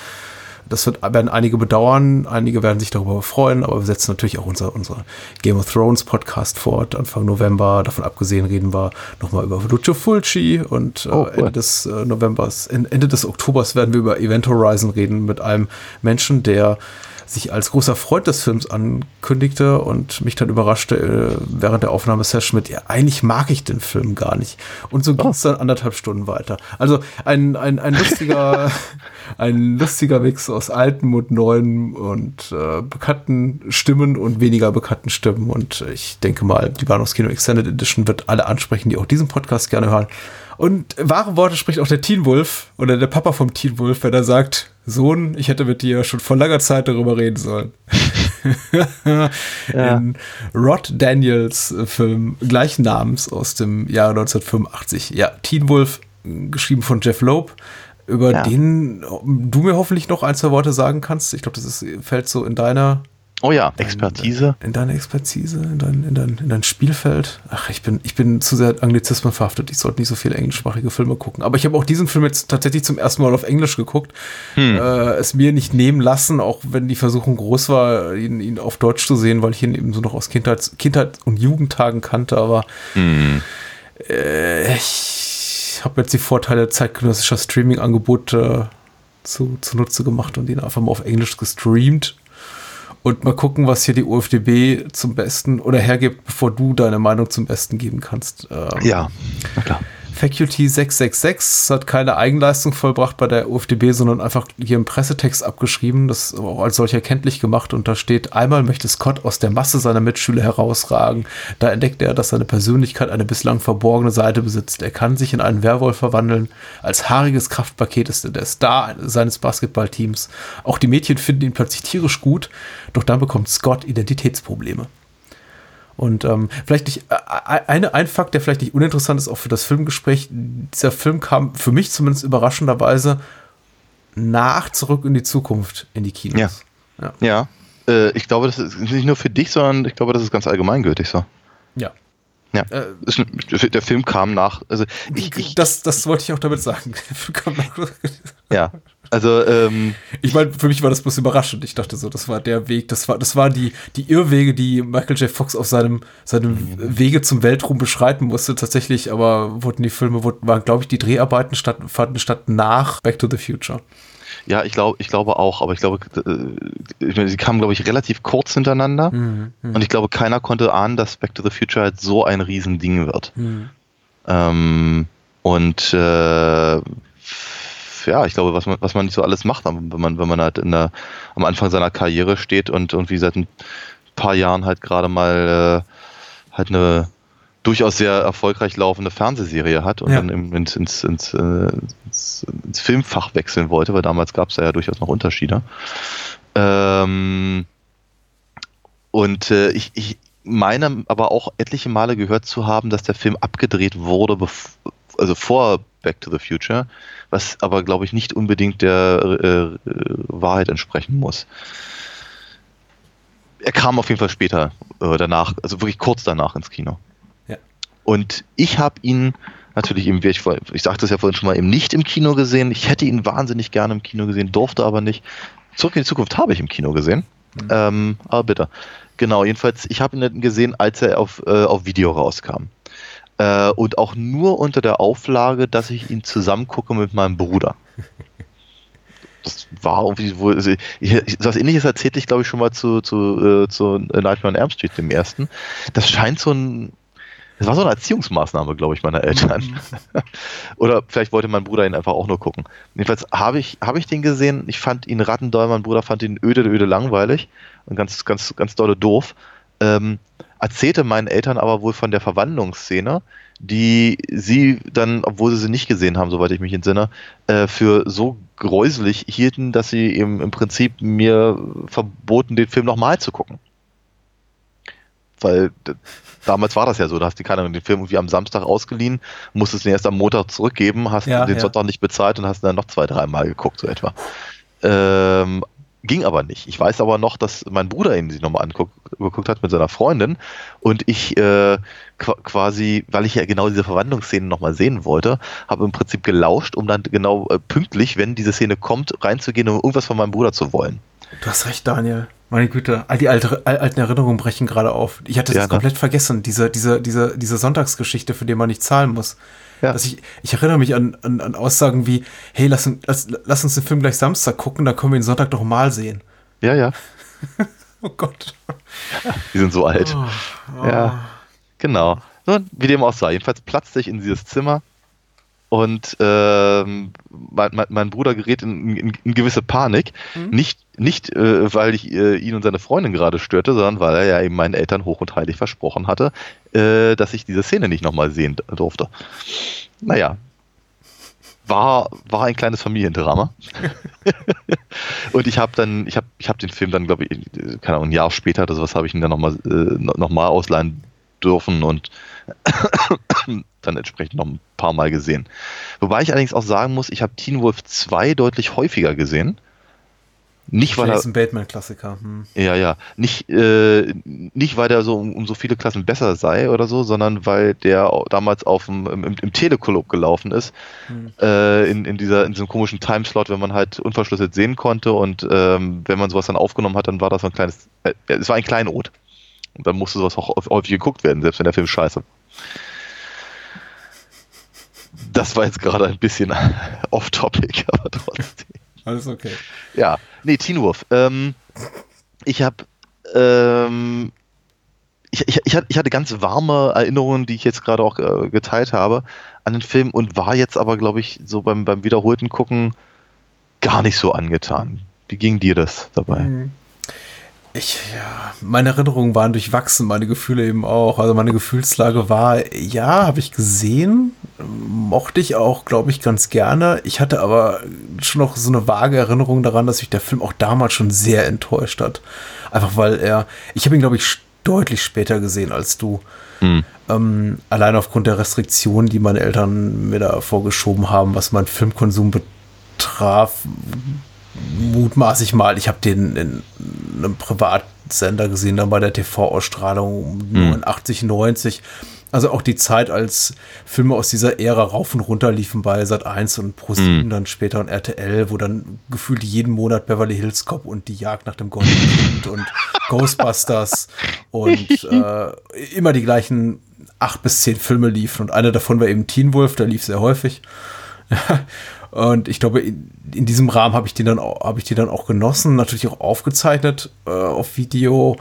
Das wird, werden einige bedauern, einige werden sich darüber freuen, aber wir setzen natürlich auch unser, unser Game of Thrones Podcast fort, Anfang November. Davon abgesehen reden wir nochmal über Lucio Fulci und äh, Oh, cool. Ende des äh, Novembers, en- Ende des Oktobers werden wir über Event Horizon reden mit einem Menschen, der sich als großer Freund des Films ankündigte und mich dann überraschte äh, während der Aufnahmesession mit, ja, eigentlich mag ich den Film gar nicht. Und so ging es dann anderthalb Stunden weiter. Also ein, ein, ein lustiger, ein lustiger Mix aus alten und neuen und äh, bekannten Stimmen und weniger bekannten Stimmen. Und ich denke mal, die Bahnhofskino Extended Edition wird alle ansprechen, die auch diesen Podcast gerne hören. Und wahre Worte spricht auch der Teen Wolf oder der Papa vom Teen Wolf, wenn er sagt, Sohn, ich hätte mit dir schon vor langer Zeit darüber reden sollen. In Rod Daniels äh, Film gleichen Namens aus dem Jahre 1985. Ja, Teen Wolf, äh, geschrieben von Jeff Loeb, über Ja. den du mir hoffentlich noch ein, zwei Worte sagen kannst. Ich glaube, das ist, fällt so in deiner Oh ja, Expertise. in deine Expertise, in dein, in dein, in dein Spielfeld. Ach, ich bin, ich bin zu sehr Anglizismen verhaftet. Ich sollte nicht so viele englischsprachige Filme gucken. Aber ich habe auch diesen Film jetzt tatsächlich zum ersten Mal auf Englisch geguckt. Äh, es mir nicht nehmen lassen, auch wenn die Versuchung groß war, ihn, ihn auf Deutsch zu sehen, weil ich ihn eben so noch aus Kindheit, Kindheit und Jugendtagen kannte. Aber äh, ich habe jetzt die Vorteile zeitgenössischer Streaming-Angebote zu, zunutze gemacht und ihn einfach mal auf Englisch gestreamt. Und mal gucken, was hier die UFDB zum Besten oder hergibt, bevor du deine Meinung zum Besten geben kannst. Ähm, Ja, na klar. Faculty 666 hat keine Eigenleistung vollbracht bei der UFDB, sondern einfach hier im Pressetext abgeschrieben, das auch als solcher kenntlich gemacht und da steht, einmal möchte Scott aus der Masse seiner Mitschüler herausragen. Da entdeckt er, dass seine Persönlichkeit eine bislang verborgene Seite besitzt. Er kann sich in einen Werwolf verwandeln. Als haariges Kraftpaket ist er der Star seines Basketballteams. Auch die Mädchen finden ihn plötzlich tierisch gut, doch dann bekommt Scott Identitätsprobleme. Und ähm, vielleicht nicht, äh, eine, ein Fakt, der vielleicht nicht uninteressant ist, auch für das Filmgespräch, dieser Film kam für mich zumindest überraschenderweise nach Zurück in die Zukunft in die Kinos. Ja. Ja. Ja, äh, ich glaube, das ist nicht nur für dich, sondern ich glaube, das ist ganz allgemeingültig so. ja. Ja, Äh, der Film kam nach, also ich, ich, das, das wollte ich auch damit sagen. Der Film kam nach- ja, also ähm, Ich meine, für mich war das bloß überraschend. Ich dachte so, das war der Weg, das war, das war die, die Irrwege, die Michael J. Fox auf seinem, seinem Wege zum Weltruhm beschreiten musste. Tatsächlich, aber wurden die Filme, wurden, waren, glaube ich, die Dreharbeiten statt, fanden statt nach Back to the Future. ja, ich glaube, ich glaube auch, aber ich glaube, äh, sie kamen, glaube ich, relativ kurz hintereinander und ich glaube, keiner konnte ahnen, dass Back to the Future halt so ein Riesending wird. Ähm, und äh, ja, ich glaube, was man, was man nicht so alles macht, wenn man, wenn man halt in der, am Anfang seiner Karriere steht und irgendwie seit ein paar Jahren halt gerade mal äh, halt eine, durchaus sehr erfolgreich laufende Fernsehserie hat und Ja. dann ins, ins, ins, äh, ins, ins Filmfach wechseln wollte, weil damals gab es ja durchaus noch Unterschiede. Ähm, und äh, ich, ich meine aber auch etliche Male gehört zu haben, dass der Film abgedreht wurde, also vor Back to the Future, was aber, glaube ich, nicht unbedingt der äh, äh, Wahrheit entsprechen muss. Er kam auf jeden Fall später äh, danach, also wirklich kurz danach ins Kino. Ja. Und ich habe ihn natürlich eben, wie ich, ich sagte es ja vorhin schon mal, eben nicht im Kino gesehen. Ich hätte ihn wahnsinnig gerne im Kino gesehen, durfte aber nicht. Zurück in die Zukunft habe ich im Kino gesehen. Ähm, aber bitte. Genau, jedenfalls, ich habe ihn gesehen, als er auf, äh, auf Video rauskam. Äh, und auch nur unter der Auflage, dass ich ihn zusammen gucke mit meinem Bruder. Das war irgendwie wohl, also was ähnliches erzählte ich, glaube ich, schon mal zu, zu, äh, zu Nightmare on Elm Street, dem ersten. Das scheint so ein, das war so eine Erziehungsmaßnahme, glaube ich, meiner Eltern. Oder vielleicht wollte mein Bruder ihn einfach auch nur gucken. Jedenfalls habe ich, habe ich den gesehen. Ich fand ihn rattendoll. Mein Bruder fand ihn öde, öde langweilig und ganz, ganz, ganz dolle doof. Ähm, erzählte meinen Eltern aber wohl von der Verwandlungsszene, die sie dann, obwohl sie sie nicht gesehen haben, soweit ich mich entsinne, äh, für so gräuselig hielten, dass sie eben im Prinzip mir verboten, den Film nochmal zu gucken. Weil damals war das ja so, da hast du keine Ahnung, den Film irgendwie am Samstag ausgeliehen, musstest ihn erst am Montag zurückgeben, hast Ja, den ja. Sonntag nicht bezahlt und hast ihn dann noch zwei, dreimal geguckt, so etwa. Ähm, ging aber nicht. Ich weiß aber noch, dass mein Bruder ihn sich nochmal angeguckt hat mit seiner Freundin und ich äh, qu- quasi, weil ich ja genau diese Verwandlungsszene nochmal sehen wollte, habe im Prinzip gelauscht, um dann genau äh, pünktlich, wenn diese Szene kommt, reinzugehen, um irgendwas von meinem Bruder zu wollen. Du hast recht, Daniel. Meine Güte, all die alte, alten Erinnerungen brechen gerade auf. Ich hatte das Ja, ne? komplett vergessen, diese, diese, diese, diese Sonntagsgeschichte, für die man nicht zahlen muss. Ja. Dass ich, ich erinnere mich an, an, an Aussagen wie, hey, lass, uns- lass, lass uns den Film gleich Samstag gucken, dann können wir ihn Sonntag noch mal sehen. Ja, ja, Oh Gott. die sind so alt. Oh, Ja, genau. So, wie dem auch sei. Jedenfalls platzte ich in dieses Zimmer und ähm, mein, mein, mein Bruder gerät in, in, in gewisse Panik. Nicht, nicht äh, weil ich äh, ihn und seine Freundin gerade störte, sondern weil er ja eben meinen Eltern hoch und heilig versprochen hatte, äh, dass ich diese Szene nicht nochmal sehen durfte. Naja. War, war ein kleines Familiendrama. und ich habe dann, ich habe ich hab den Film dann, glaube ich, keine Ahnung, ein Jahr später oder sowas habe ich ihn dann nochmal äh, noch mal ausleihen dürfen und dann entsprechend noch ein paar Mal gesehen. Wobei ich allerdings auch sagen muss, ich habe Teen Wolf 2 deutlich häufiger gesehen. Nicht, weil er, Jason Bateman-Klassiker. Hm. ja, ja, nicht, äh, nicht weil der so um, um so viele Klassen besser sei oder so, sondern weil der damals auf dem, im, im Telekolog gelaufen ist, äh, in, in, dieser, in diesem komischen Timeslot, wenn man halt unverschlüsselt sehen konnte und ähm, wenn man sowas dann aufgenommen hat, dann war das so ein kleines, äh, es war ein Kleinod. Und dann musste sowas auch häufig- geguckt werden, selbst wenn der Film scheiße. Das war jetzt gerade ein bisschen off-topic, aber trotzdem. Alles okay. Ja, nee, Teen Wolf. Ähm, ich habe ähm, ich, ich, ich, hatte- ich hatte ganz warme Erinnerungen, die ich jetzt gerade auch äh, geteilt habe an den Film und war jetzt aber, glaube ich, so beim, beim wiederholten Gucken gar nicht so angetan. Wie ging dir das dabei? Ich, ja, meine Erinnerungen waren durchwachsen, meine Gefühle eben auch. Also meine Gefühlslage war, ja, habe ich gesehen, mochte ich auch, glaube ich, ganz gerne. Ich hatte aber schon noch so eine vage Erinnerung daran, dass mich der Film auch damals schon sehr enttäuscht hat. Einfach weil er, ich habe ihn, glaube ich, deutlich später gesehen als du. Ähm, allein aufgrund der Restriktionen, die meine Eltern mir da vorgeschoben haben, was meinen Filmkonsum betraf, mutmaße ich mal, ich habe den in einem Privatsender gesehen, dann bei der TV-Ausstrahlung um 89, 90. Also auch die Zeit, als Filme aus dieser Ära rauf und runter liefen bei Sat 1 und Pro 7, dann später und RTL, wo dann gefühlt jeden Monat Beverly Hills Cop und die Jagd nach dem Goldenen Kind und Ghostbusters und äh, immer die gleichen acht bis zehn Filme liefen. Und einer davon war eben Teen Wolf, der lief sehr häufig. Und ich glaube, in, in diesem Rahmen habe ich den dann auch, habe ich die dann auch genossen, natürlich auch aufgezeichnet äh, auf Video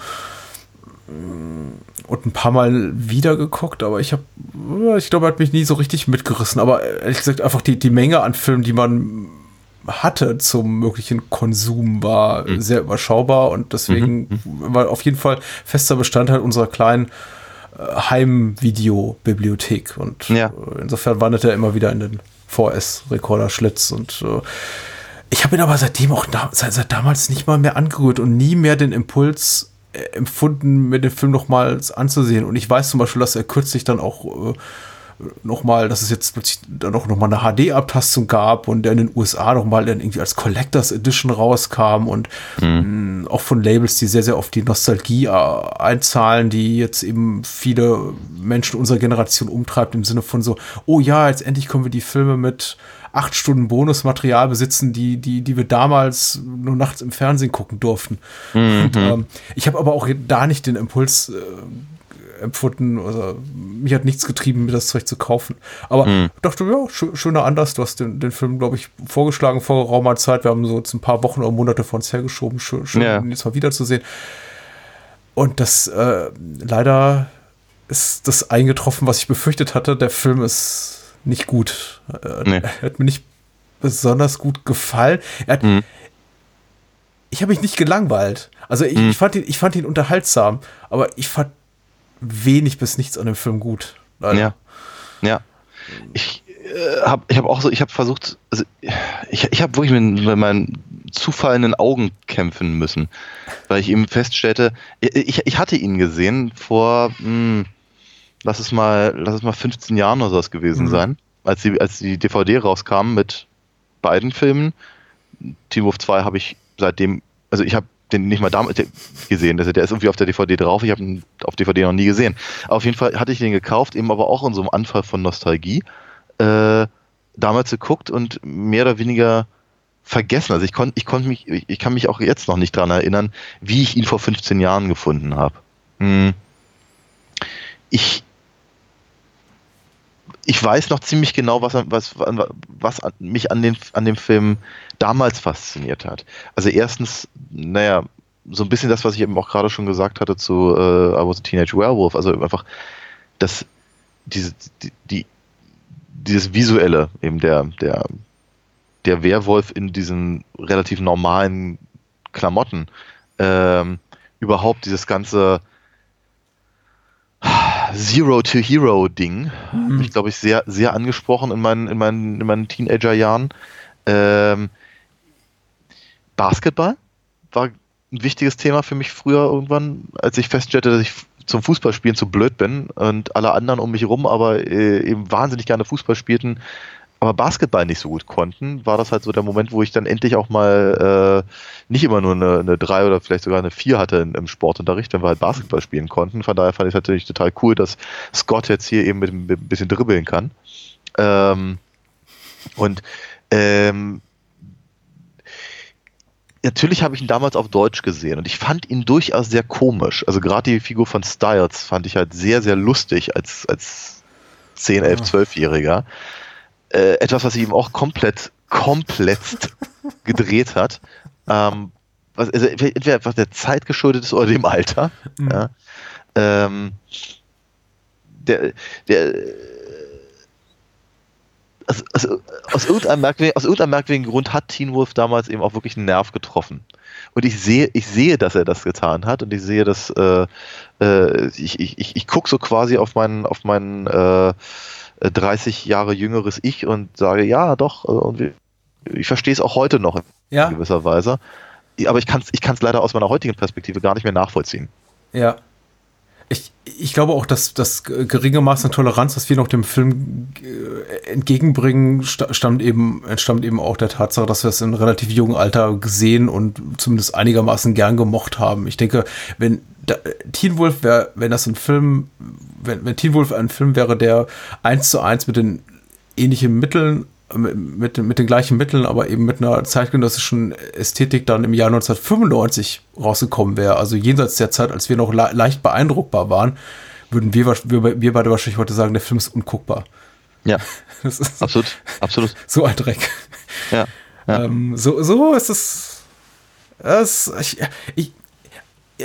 und ein paar Mal wieder geguckt, aber ich habe, ich glaube, er hat mich nie so richtig mitgerissen. Aber ehrlich gesagt, einfach die, die Menge an Filmen, die man hatte zum möglichen Konsum, war sehr überschaubar und deswegen war auf jeden Fall fester Bestandteil unserer kleinen äh, Heimvideobibliothek. Und Ja. äh, insofern wandert er immer wieder in den VS-Rekorder-Schlitz. Und äh, ich habe ihn aber seitdem auch da, seit, seit damals nicht mal mehr angerührt und nie mehr den Impuls empfunden, mir den Film nochmals anzusehen. Und ich weiß zum Beispiel, dass er kürzlich dann auch äh, nochmal, dass es jetzt plötzlich dann auch nochmal eine HD-Abtastung gab und der in den USA nochmal dann irgendwie als Collectors Edition rauskam und mh, auch von Labels, die sehr, sehr auf die Nostalgie äh, einzahlen, die jetzt eben viele Menschen unserer Generation umtreibt, im Sinne von so, oh ja, jetzt endlich können wir die Filme mit acht Stunden Bonusmaterial besitzen, die, die, die wir damals nur nachts im Fernsehen gucken durften. Und, ähm, ich habe aber auch da nicht den Impuls äh, empfunden. Also, mich hat nichts getrieben, mir das Zeug zu kaufen. Aber Mhm. dachte, ja, schö- schöner Anlass. Du hast den, den Film, glaube ich, vorgeschlagen vor geraumer Zeit. Wir haben so jetzt ein paar Wochen oder Monate vor uns hergeschoben. Schön, schön Ja. ihn jetzt mal wiederzusehen. Und das äh, leider ist das eingetroffen, was ich befürchtet hatte. Der Film ist nicht gut. Äh, Nee. Er hat mir nicht besonders gut gefallen. Er hat, Mhm. Ich habe mich nicht gelangweilt. Also ich, Mhm. ich, fand ihn, ich fand ihn unterhaltsam, aber ich fand wenig bis nichts an dem Film gut. Leider. Ja. Ja. Ich äh, habe ich hab auch so, ich habe versucht, also, ich, ich habe wirklich mit, mit meinen zufallenden Augen kämpfen müssen, weil ich eben feststellte, ich, ich hatte ihn gesehen vor, hm, lass es mal, lass es mal 15 Jahren oder sowas gewesen Mhm. sein, als die, als die DVD rauskam mit beiden Filmen. Teen Wolf 2 habe ich seitdem, also ich habe den nicht mal damals gesehen, der ist irgendwie auf der DVD drauf, ich habe ihn auf DVD noch nie gesehen. Auf jeden Fall hatte ich den gekauft, eben aber auch in so einem Anfall von Nostalgie, äh, damals geguckt und mehr oder weniger vergessen. Also ich konnte, ich konnte mich, ich, ich kann mich auch jetzt noch nicht dran erinnern, wie ich ihn vor 15 Jahren gefunden habe. Hm. Ich, ich weiß noch ziemlich genau, was, was, was mich an, den, an dem Film damals fasziniert hat. Also erstens, naja, so ein bisschen das, was ich eben auch gerade schon gesagt hatte zu äh, I Was a Teenage Werewolf, also einfach das, diese, die, die, dieses visuelle, eben der, der, der Werwolf in diesen relativ normalen Klamotten, ähm, überhaupt dieses ganze Zero-to-Hero-Ding, Mhm. mich, glaube ich, sehr, sehr angesprochen in meinen, in meinen, in meinen Teenager-Jahren. Ähm, Basketball war ein wichtiges Thema für mich früher irgendwann, als ich feststellte, dass ich zum Fußballspielen zu blöd bin und alle anderen um mich herum aber äh, eben wahnsinnig gerne Fußball spielten, aber Basketball nicht so gut konnten, war das halt so der Moment, wo ich dann endlich auch mal äh, nicht immer nur eine, eine 3 oder vielleicht sogar eine 4 hatte in, im Sportunterricht, wenn wir halt Basketball spielen konnten. Von daher fand ich es natürlich total cool, dass Scott jetzt hier eben mit, mit ein bisschen dribbeln kann. Ähm, und ähm, natürlich habe ich ihn damals auf Deutsch gesehen und ich fand ihn durchaus sehr komisch. Also gerade die Figur von Styles fand ich halt sehr, sehr lustig als, als 10, 11, 12-Jähriger. Äh, etwas, was sich eben auch komplett, komplett gedreht hat. Ähm, was, also entweder einfach der Zeit geschuldet ist oder dem Alter. Mhm. Ja. Ähm, der, der, also, also, aus, irgendeinem merkwürdigen, aus irgendeinem merkwürdigen Grund hat Teen Wolf damals eben auch wirklich einen Nerv getroffen. Und ich sehe, ich sehe, dass er das getan hat und ich sehe, dass äh, äh, ich, ich, ich, ich gucke so quasi auf meinen, auf meinen äh, 30 Jahre jüngeres Ich und sage, ja, doch, äh, und wir, ich verstehe es auch heute noch in Ja. gewisser Weise. Aber ich kann es ich kann's leider aus meiner heutigen Perspektive gar nicht mehr nachvollziehen. Ja. Ich, ich glaube auch, dass das geringe Maß an Toleranz, das wir noch dem Film äh, entgegenbringen, sta- stammt eben, entstammt eben auch der Tatsache, dass wir es in relativ jungem Alter gesehen und zumindest einigermaßen gern gemocht haben. Ich denke, wenn da, Teen Wolf wäre, wenn das ein Film, wenn, wenn Teen Wolf ein Film wäre, der eins zu eins mit den ähnlichen Mitteln mit, mit, den gleichen Mitteln, aber eben mit einer zeitgenössischen Ästhetik dann im Jahr 1995 rausgekommen wäre. Also jenseits der Zeit, als wir noch le leicht beeindruckbar waren, würden wir, wir, wir beide wahrscheinlich heute sagen, der Film ist unguckbar. Ja, Das ist absolut, absolut. so ein Dreck. Ja. Ja. Ähm, so, so ist es. es ich, ich,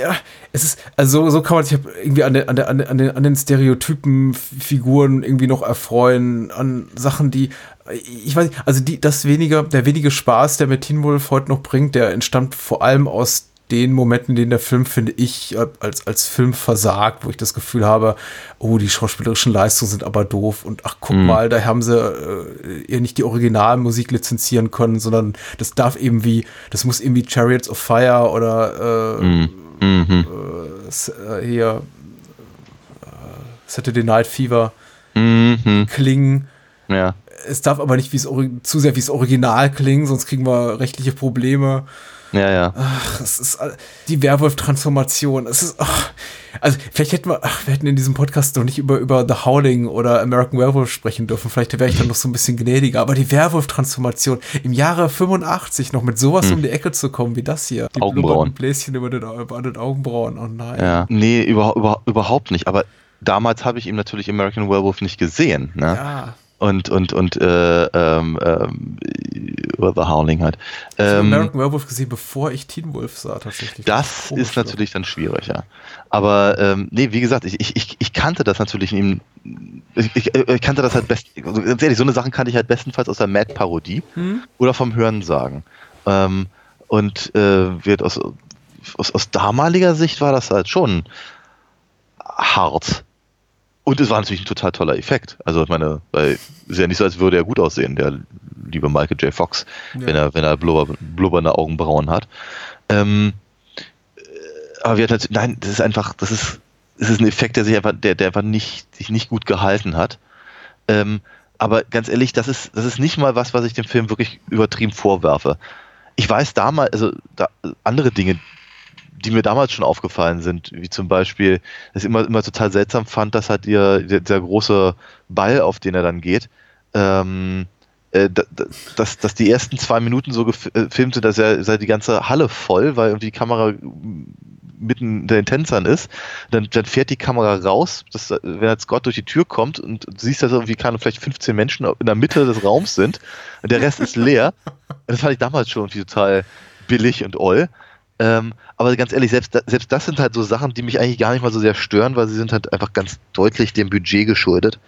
ja, es ist, also so kann man sich irgendwie an, der, an, der, an, den, an den Stereotypen, Figuren irgendwie noch erfreuen, an Sachen, die, ich weiß nicht, also die, das weniger, der wenige Spaß, der mir Teen Wolf heute noch bringt, der entstammt vor allem aus den Momenten, in denen der Film, finde ich, als, als Film versagt, wo ich das Gefühl habe, oh, die schauspielerischen Leistungen sind aber doof und ach, guck mhm. mal, da haben sie äh, ihr nicht die Originalmusik lizenzieren können, sondern das darf eben wie, das muss irgendwie Chariots of Fire oder äh, mhm. Mhm. Äh, hier äh, Saturday Night Fever mhm. klingen. Ja. Es darf aber nicht wie's, zu sehr wie es Original klingen, sonst kriegen wir rechtliche Probleme. Ja, ja. Ach, es ist die Werwolf-Transformation. Es ist, ach, also vielleicht hätten wir, ach, wir hätten in diesem Podcast noch nicht über, über The Howling oder American Werewolf sprechen dürfen. Vielleicht wäre ich dann noch so ein bisschen gnädiger. Aber die Werwolf-Transformation im Jahre 85 noch mit sowas hm. um die Ecke zu kommen wie das hier. Die Augenbrauen. Bläschen über den, über den Augenbrauen. Oh nein. Ja. Nee, über, über, überhaupt nicht. Aber damals habe ich ihm natürlich American Werewolf nicht gesehen. Ne? Ja und und und äh, ähm, ähm, The Howling halt. Ähm, ich habe American Werewolf gesehen, bevor ich Teen Wolf sah tatsächlich. Das, das ist natürlich dann schwierig, ja. Aber ähm, nee, wie gesagt, ich, ich, ich kannte das natürlich in ihm. Ich, ich, ich kannte das halt best. Also ganz ehrlich, so eine Sachen kannte ich halt bestenfalls aus der Mad-Parodie hm? oder vom Hörensagen. Ähm, und äh, wird aus, aus, aus damaliger Sicht war das halt schon hart und es war natürlich ein total toller Effekt. Also ich meine, weil es ist ja nicht so, als würde er gut aussehen, der liebe Michael J. Fox, ja. wenn er, wenn er blubber, blubbernde Augenbrauen hat. Ähm, äh, aber wir hatten halt, nein, das ist einfach, das ist, das ist ein Effekt, der sich einfach, der, der einfach nicht, sich nicht gut gehalten hat. Ähm, aber ganz ehrlich, das ist, das ist nicht mal was, was ich dem Film wirklich übertrieben vorwerfe. Ich weiß damals, also da, andere Dinge, die mir damals schon aufgefallen sind, wie zum Beispiel, dass ich immer, immer total seltsam fand, dass halt ihr, der, der große Ball, auf den er dann geht, ähm, äh, dass, dass die ersten zwei Minuten so gefilmt sind, dass er sei die ganze Halle voll, weil irgendwie die Kamera mitten in den Tänzern ist. Dann, dann fährt die Kamera raus, dass, wenn jetzt Scott durch die Tür kommt und du siehst, dass irgendwie keine vielleicht 15 Menschen in der Mitte des Raums sind und der Rest ist leer. Das fand ich damals schon irgendwie total billig und oll. Ähm, aber ganz ehrlich, selbst, selbst das sind halt so Sachen, die mich eigentlich gar nicht mal so sehr stören, weil sie sind halt einfach ganz deutlich dem Budget geschuldet.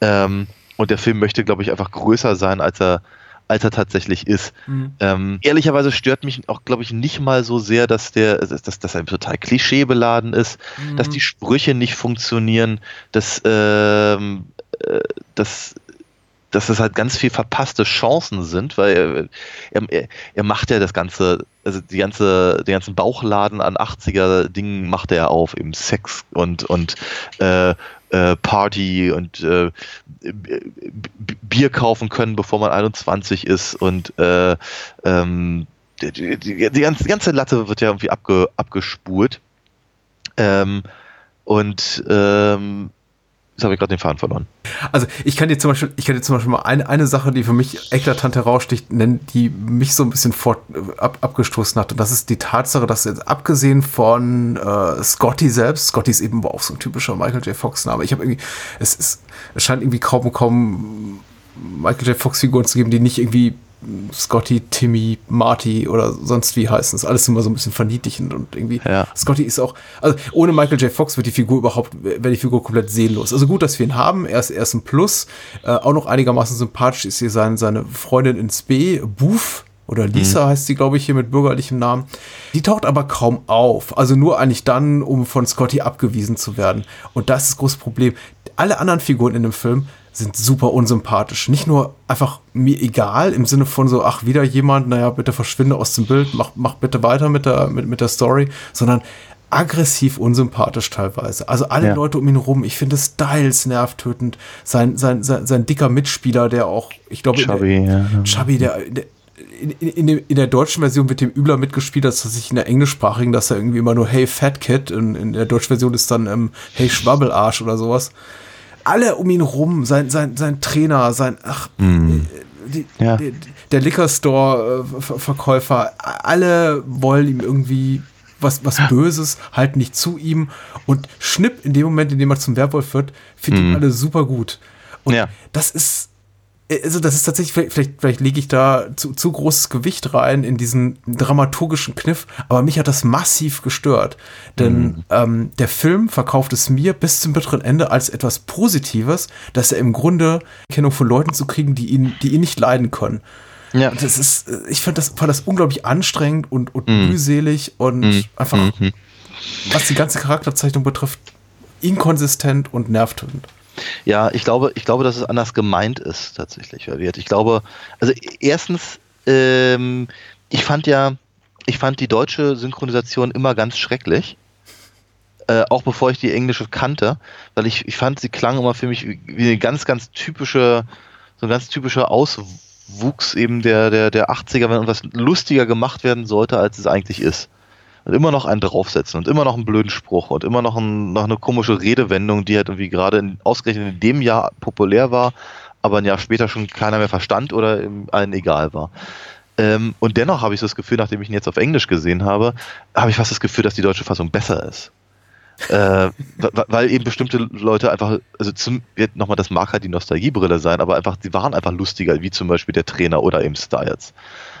Ähm, und der Film möchte, glaube ich, einfach größer sein, als er, als er tatsächlich ist. Mhm. Ähm, ehrlicherweise stört mich auch, glaube ich, nicht mal so sehr, dass der, dass, dass er total klischeebeladen ist, mhm. dass die Sprüche nicht funktionieren, dass, ähm, äh, dass dass es halt ganz viel verpasste Chancen sind, weil er, er, er macht ja das ganze, also die ganze, den ganzen Bauchladen an 80er Dingen macht er auf, eben Sex und, und äh, äh, Party und äh, Bier kaufen können, bevor man 21 ist und äh, ähm, die, die, die, ganze, die ganze Latte wird ja irgendwie abge, abgespult. Ähm, und ähm, Jetzt habe ich gerade den Faden verloren. Also ich kann dir zum Beispiel, ich kann dir zum Beispiel mal eine, eine Sache, die für mich eklatant heraussticht, nennen, die mich so ein bisschen fort, ab, abgestoßen hat. Und das ist die Tatsache, dass jetzt abgesehen von äh, Scotty selbst, Scotty ist eben auch so ein typischer Michael J. Fox-Name. Ich habe irgendwie, es ist, es scheint irgendwie kaum kaum Michael J. Fox-Figuren zu geben, die nicht irgendwie Scotty, Timmy, Marty oder sonst wie heißen. Das ist alles immer so ein bisschen verniedlichend und irgendwie. Ja. Scotty ist auch, also ohne Michael J. Fox wird die Figur überhaupt, wäre die Figur komplett seelenlos. Also gut, dass wir ihn haben. Er ist, er ist ein Plus. Äh, auch noch einigermaßen sympathisch ist hier sein, seine Freundin ins B, Boof. Oder Lisa mhm. heißt sie, glaube ich, hier mit bürgerlichem Namen. Die taucht aber kaum auf. Also nur eigentlich dann, um von Scotty abgewiesen zu werden. Und das ist das große Problem. Alle anderen Figuren in dem Film sind super unsympathisch. Nicht nur einfach mir egal im Sinne von so, ach, wieder jemand, naja, bitte verschwinde aus dem Bild, mach, mach bitte weiter mit der, mit, mit der Story, sondern aggressiv unsympathisch teilweise. Also alle ja. Leute um ihn rum, ich finde Styles nervtötend. Sein, sein, sein, sein dicker Mitspieler, der auch, ich glaube, Chubby, der, ja. Chubby, der, der in, in, in, der deutschen Version wird dem übler mitgespielt, als dass ich in der englischsprachigen, dass er irgendwie immer nur Hey Fat Kid, in, in der deutschen Version ist dann ähm, Hey Schwabbelarsch oder sowas alle um ihn rum, sein, sein, sein Trainer, sein, ach, mm. die, ja. die, der Liquor Store äh, Verkäufer, alle wollen ihm irgendwie was, was Böses, halten nicht zu ihm und schnipp in dem Moment, in dem er zum Werwolf wird, finden mm. alle super gut. Und ja. das ist, also das ist tatsächlich, vielleicht, vielleicht lege ich da zu, zu großes Gewicht rein in diesen dramaturgischen Kniff, aber mich hat das massiv gestört. Denn mhm. ähm, der Film verkauft es mir bis zum bitteren Ende als etwas Positives, dass er im Grunde Kennung von Leuten zu kriegen, die ihn, die ihn nicht leiden können. Ja. Das ist, ich fand das, fand das unglaublich anstrengend und, und mm. mühselig und mm. einfach, mm. was die ganze Charakterzeichnung betrifft, inkonsistent und nervtötend. Ja, ich glaube, ich glaube, dass es anders gemeint ist, tatsächlich, Ich glaube, also erstens, ähm, ich fand ja, ich fand die deutsche Synchronisation immer ganz schrecklich. Äh, auch bevor ich die englische kannte, weil ich, ich fand, sie klang immer für mich wie eine ganz, ganz typische, so ein ganz typischer Auswuchs eben der, der, der 80er, wenn irgendwas lustiger gemacht werden sollte, als es eigentlich ist. Und immer noch einen draufsetzen und immer noch einen blöden Spruch und immer noch, ein, noch eine komische Redewendung, die halt irgendwie gerade in, ausgerechnet in dem Jahr populär war, aber ein Jahr später schon keiner mehr verstand oder allen egal war. Ähm, und dennoch habe ich das Gefühl, nachdem ich ihn jetzt auf Englisch gesehen habe, habe ich fast das Gefühl, dass die deutsche Fassung besser ist. äh, weil eben bestimmte Leute einfach, also zum, nochmal, das mag halt die Nostalgiebrille sein, aber einfach, die waren einfach lustiger, wie zum Beispiel der Trainer oder eben Styles.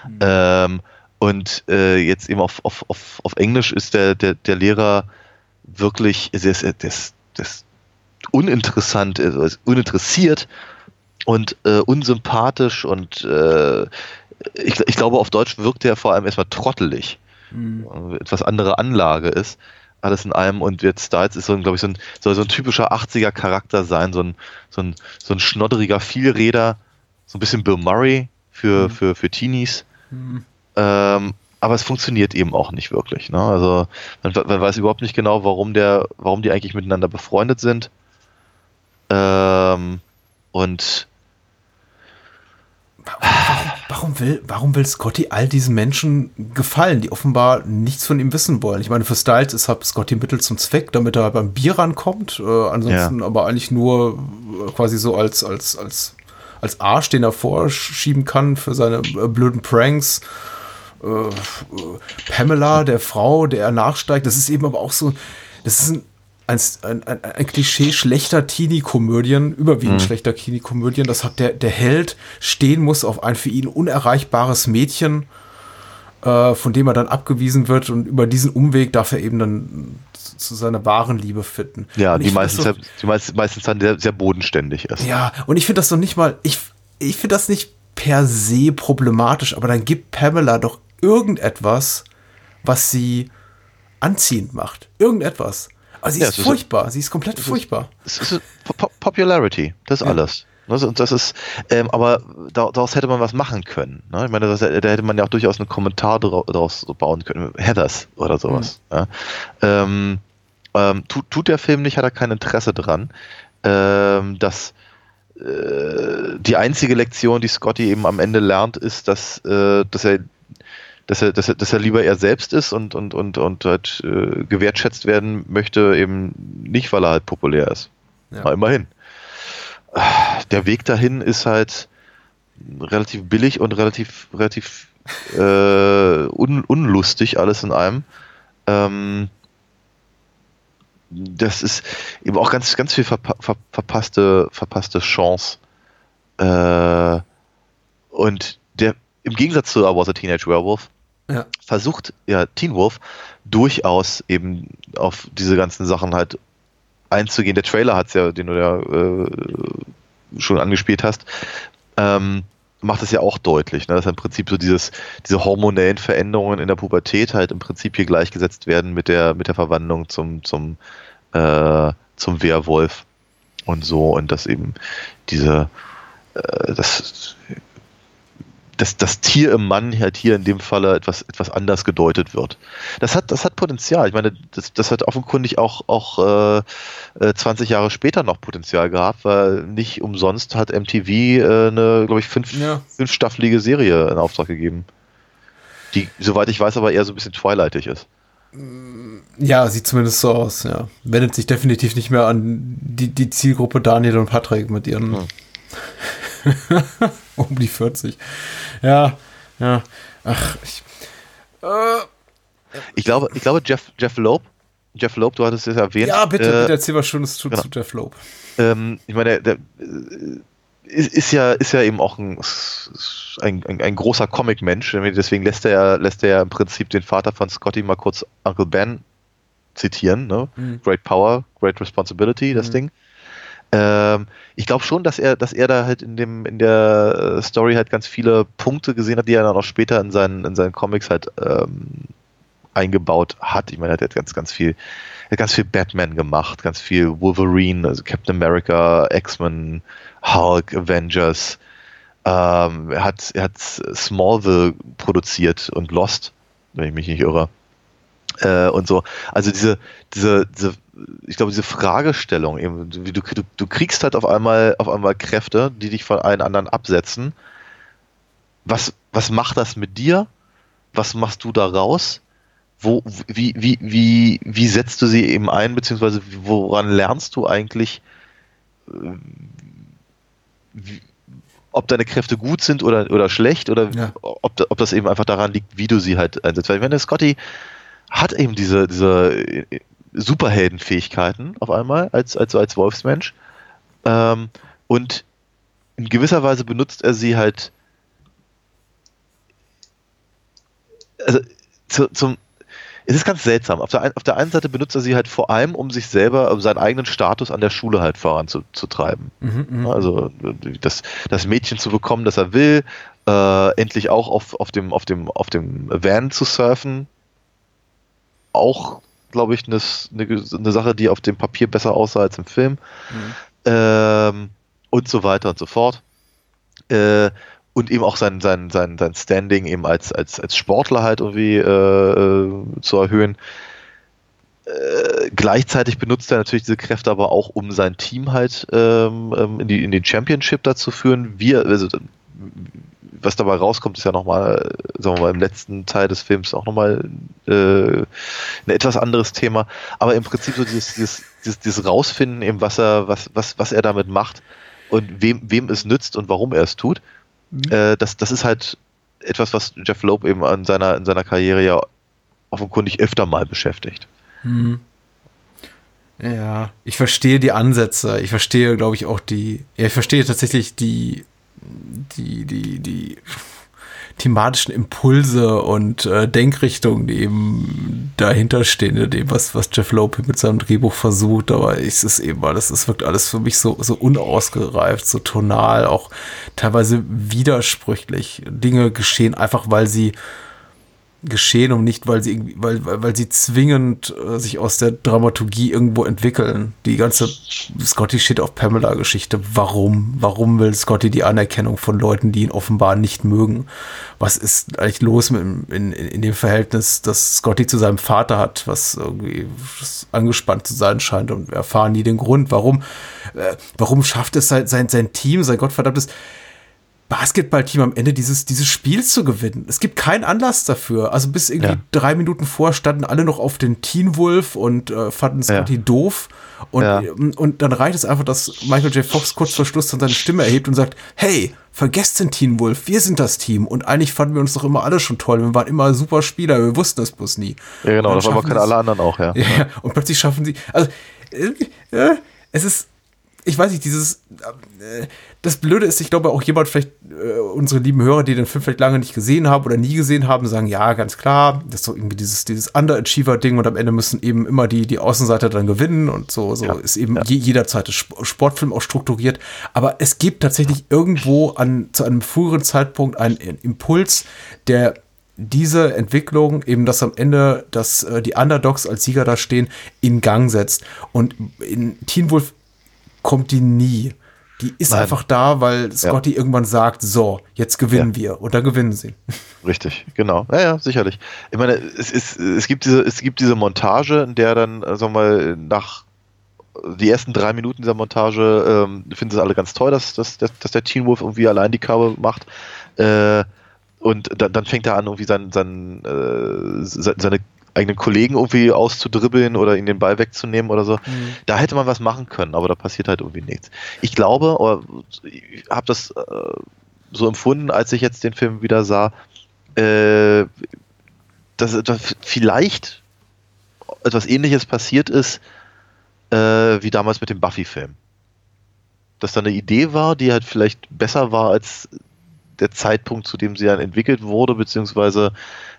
Mhm. Ähm, und äh, jetzt eben auf, auf, auf, auf Englisch ist der, der, der Lehrer wirklich, der ist, der ist, der ist uninteressant, also uninteressiert und äh, unsympathisch und äh, ich, ich glaube, auf Deutsch wirkt er vor allem erstmal trottelig. Mhm. Etwas andere Anlage ist. Alles in allem und jetzt Styles ist so, glaube ich, so ein, soll so ein typischer 80er Charakter sein, so ein, so ein, so ein schnodderiger Vielräder, so ein bisschen Bill Murray für, mhm. für, für Teenies. Mhm. Ähm, aber es funktioniert eben auch nicht wirklich. Ne? Also man, man, weiß überhaupt nicht genau, warum der, warum die eigentlich miteinander befreundet sind. Ähm, und Warum, warum, will, warum will Scotty all diesen Menschen gefallen, die offenbar nichts von ihm wissen wollen? Ich meine, für Styles ist halt Scotty Mittel zum Zweck, damit er beim Bier rankommt. Äh, ansonsten ja. aber eigentlich nur äh, quasi so als, als, als, als Arsch, den er vorschieben kann für seine äh, blöden Pranks. Äh, Pamela, der Frau, der er nachsteigt, das ist eben aber auch so, das ist ein ein, ein, ein Klischee schlechter Teenie-Komödien, überwiegend mhm. schlechter Teenie-Komödien, das hat der, der Held stehen muss auf ein für ihn unerreichbares Mädchen, äh, von dem er dann abgewiesen wird und über diesen Umweg darf er eben dann zu, zu seiner wahren Liebe finden. Ja, die meistens, so, die meistens, meistens dann sehr, sehr bodenständig ist. Ja, und ich finde das noch nicht mal, ich, ich finde das nicht per se problematisch, aber dann gibt Pamela doch irgendetwas, was sie anziehend macht. Irgendetwas. Aber sie ja, ist furchtbar. Ist, sie ist komplett ist, furchtbar. Es ist Popularity. Das ist ja. alles. Also, das ist, ähm, aber daraus hätte man was machen können. Ne? Ich meine, das, da hätte man ja auch durchaus einen Kommentar daraus bauen können. Heathers oder sowas. Mhm. Ja? Ähm, ähm, tut, tut, der Film nicht, hat er kein Interesse dran. Ähm, dass äh, die einzige Lektion, die Scotty eben am Ende lernt, ist, dass, äh, dass er dass er, dass er, dass er lieber er selbst ist und, und, und, und halt äh, gewertschätzt werden möchte, eben nicht, weil er halt populär ist. Ja. Aber immerhin. Der Weg dahin ist halt relativ billig und relativ, relativ äh, un, unlustig, alles in einem. Ähm, das ist eben auch ganz, ganz viel verpa ver verpasste, verpasste Chance. Äh, und der, im Gegensatz zu I Was a Teenage Werewolf, ja. versucht ja Teen Wolf durchaus eben auf diese ganzen Sachen halt einzugehen. Der Trailer hat es ja, den du ja äh, schon angespielt hast, ähm, macht es ja auch deutlich, ne, dass im Prinzip so dieses, diese hormonellen Veränderungen in der Pubertät halt im Prinzip hier gleichgesetzt werden mit der, mit der Verwandlung zum, zum, äh, zum Werwolf und so und dass eben diese, äh, das dass das Tier im Mann halt hier in dem Falle etwas, etwas anders gedeutet wird. Das hat, das hat Potenzial. Ich meine, das, das hat offenkundig auch, auch äh, 20 äh, Jahre später noch Potenzial gehabt, weil nicht umsonst hat MTV äh, eine, glaube ich, fünf, ja. fünfstaffelige Serie in Auftrag gegeben. Die, soweit ich weiß, aber eher so ein bisschen twilightig ist. Ja, sieht zumindest so aus, ja. Wendet sich definitiv nicht mehr an die, die Zielgruppe Daniel und Patrick mit ihren hm. um die 40. Ja, ja. Ach, ich. Äh, ich glaube, ich glaube, Jeff, Jeff Loeb, Jeff Loeb, du hattest es erwähnt. Ja, bitte, äh, bitte erzähl was Schönes zu, genau. zu Jeff Loeb. Ähm, ich meine, der, der ist, ist, ja, ist ja eben auch ein, ein, ein, ein großer Comic-Mensch. Deswegen lässt er, ja, lässt er im Prinzip den Vater von Scotty mal kurz Uncle Ben zitieren. Ne? Mhm. Great Power, Great Responsibility, das mhm. Ding. Ähm, ich glaube schon, dass er, dass er da halt in dem, in der Story halt ganz viele Punkte gesehen hat, die er dann auch später in seinen, in seinen Comics halt ähm, eingebaut hat. Ich meine, er hat jetzt ganz viel, er hat ganz viel Batman gemacht, ganz viel Wolverine, also Captain America, X-Men, Hulk, Avengers. Ähm, er hat, er hat Smallville produziert und Lost, wenn ich mich nicht irre. Äh, und so. Also diese, diese, diese, ich glaube, diese Fragestellung, eben, du, du, du kriegst halt auf einmal, auf einmal Kräfte, die dich von allen anderen absetzen. Was, was macht das mit dir? Was machst du da raus? Wo, wie, wie, wie, wie setzt du sie eben ein, beziehungsweise woran lernst du eigentlich, äh, wie, ob deine Kräfte gut sind oder, oder schlecht oder ja. ob, ob das eben einfach daran liegt, wie du sie halt einsetzt. Weil wenn der Scotty hat eben diese, diese Superheldenfähigkeiten auf einmal als, als, als Wolfsmensch. Ähm, und in gewisser Weise benutzt er sie halt also zu, zum es ist ganz seltsam. Auf der, ein, auf der einen Seite benutzt er sie halt vor allem, um sich selber, um seinen eigenen Status an der Schule halt voranzutreiben. Mhm, mhm, also das, das Mädchen zu bekommen, das er will, äh, endlich auch auf, auf, dem, auf, dem, auf dem Van zu surfen, auch, glaube ich, eine, eine, Sache, die auf dem Papier besser aussah als im Film. Mhm. Ähm, und so weiter und so fort. Äh, und eben auch sein, sein, sein, sein Standing eben als, als, als Sportler halt irgendwie äh, äh zu erhöhen. Äh, gleichzeitig benutzt er natürlich diese Kräfte aber auch, um sein Team halt ähm, ähm in, die, in den Championship da zu führen. Wir, also, was dabei rauskommt, ist ja nochmal, sagen wir mal, im letzten Teil des Films auch nochmal äh, ein etwas anderes Thema. Aber im Prinzip so dieses, dieses, dieses, dieses Rausfinden, eben was er, was, was, was er damit macht und wem, wem es nützt und warum er es tut, mhm. äh, das, das ist halt etwas, was Jeff Loeb eben an seiner, in seiner Karriere ja offenkundig öfter mal beschäftigt. Mhm. Ja, ich verstehe die Ansätze. Ich verstehe, glaube ich, auch die. Ja, ich verstehe tatsächlich die die, die, die thematischen Impulse und äh, Denkrichtungen, die eben dahinter stehen, dem, was, was Jeff Lope mit seinem Drehbuch versucht, aber es ist eben alles, es wirkt alles für mich so, so unausgereift, so tonal, auch teilweise widersprüchlich. Dinge geschehen einfach, weil sie geschehen und nicht, weil sie irgendwie, weil, weil sie zwingend äh, sich aus der Dramaturgie irgendwo entwickeln. Die ganze Scotty steht auf Pamela-Geschichte. Warum? Warum will Scotty die Anerkennung von Leuten, die ihn offenbar nicht mögen? Was ist eigentlich los mit, in, in dem Verhältnis, das Scotty zu seinem Vater hat, was irgendwie angespannt zu sein scheint und erfahren nie den Grund, warum, äh, warum schafft es sein, sein, sein Team, sein gottverdammtes Basketballteam am Ende dieses, dieses Spiels zu gewinnen. Es gibt keinen Anlass dafür. Also bis irgendwie ja. drei Minuten vor standen alle noch auf den Teen Wolf und äh, fanden Scotty ja. doof. Und, ja. und dann reicht es einfach, dass Michael J. Fox kurz vor Schluss dann seine Stimme erhebt und sagt, hey, vergesst den Teen Wolf, wir sind das Team. Und eigentlich fanden wir uns doch immer alle schon toll. Wir waren immer super Spieler, wir wussten es bloß nie. Ja, genau, das waren können alle anderen auch, ja. Und plötzlich schaffen sie, also, äh, es ist, ich weiß nicht, dieses, äh, das Blöde ist, ich glaube auch jemand, vielleicht äh, unsere lieben Hörer, die den Film vielleicht lange nicht gesehen haben oder nie gesehen haben, sagen, ja, ganz klar, das ist so irgendwie dieses, dieses Underachiever-Ding und am Ende müssen eben immer die, die Außenseiter dann gewinnen und so, so ja, ist eben ja. je, jederzeit das Sportfilm auch strukturiert. Aber es gibt tatsächlich irgendwo an, zu einem früheren Zeitpunkt einen, Impuls, der diese Entwicklung, eben dass am Ende, dass äh, die Underdogs als Sieger da stehen, in Gang setzt. Und in Teen Wolf kommt die nie. Die ist Nein. einfach da, weil Scotty ja. irgendwann sagt, so, jetzt gewinnen ja. wir. Und dann gewinnen sie. Richtig, genau. Ja, ja, sicherlich. Ich meine, es, ist, es, gibt, diese, es gibt diese Montage, in der dann, äh, sagen wir mal, nach die ersten drei Minuten dieser Montage ähm, finden sie alle ganz toll, dass, dass, dass, dass der Teen Wolf irgendwie allein die Kabel macht. Äh, und dann, dann fängt er an, irgendwie sein, sein, äh, seine eigenen Kollegen irgendwie auszudribbeln oder ihnen den Ball wegzunehmen oder so. Mhm. Da hätte man was machen können, aber da passiert halt irgendwie nichts. Ich glaube, oder ich habe das äh, so empfunden, als ich jetzt den Film wieder sah, äh, dass, dass vielleicht etwas ähnliches passiert ist, äh, wie damals mit dem Buffy-Film. Dass da eine Idee war, die halt vielleicht besser war als der Zeitpunkt, zu dem sie dann entwickelt wurde, beziehungsweise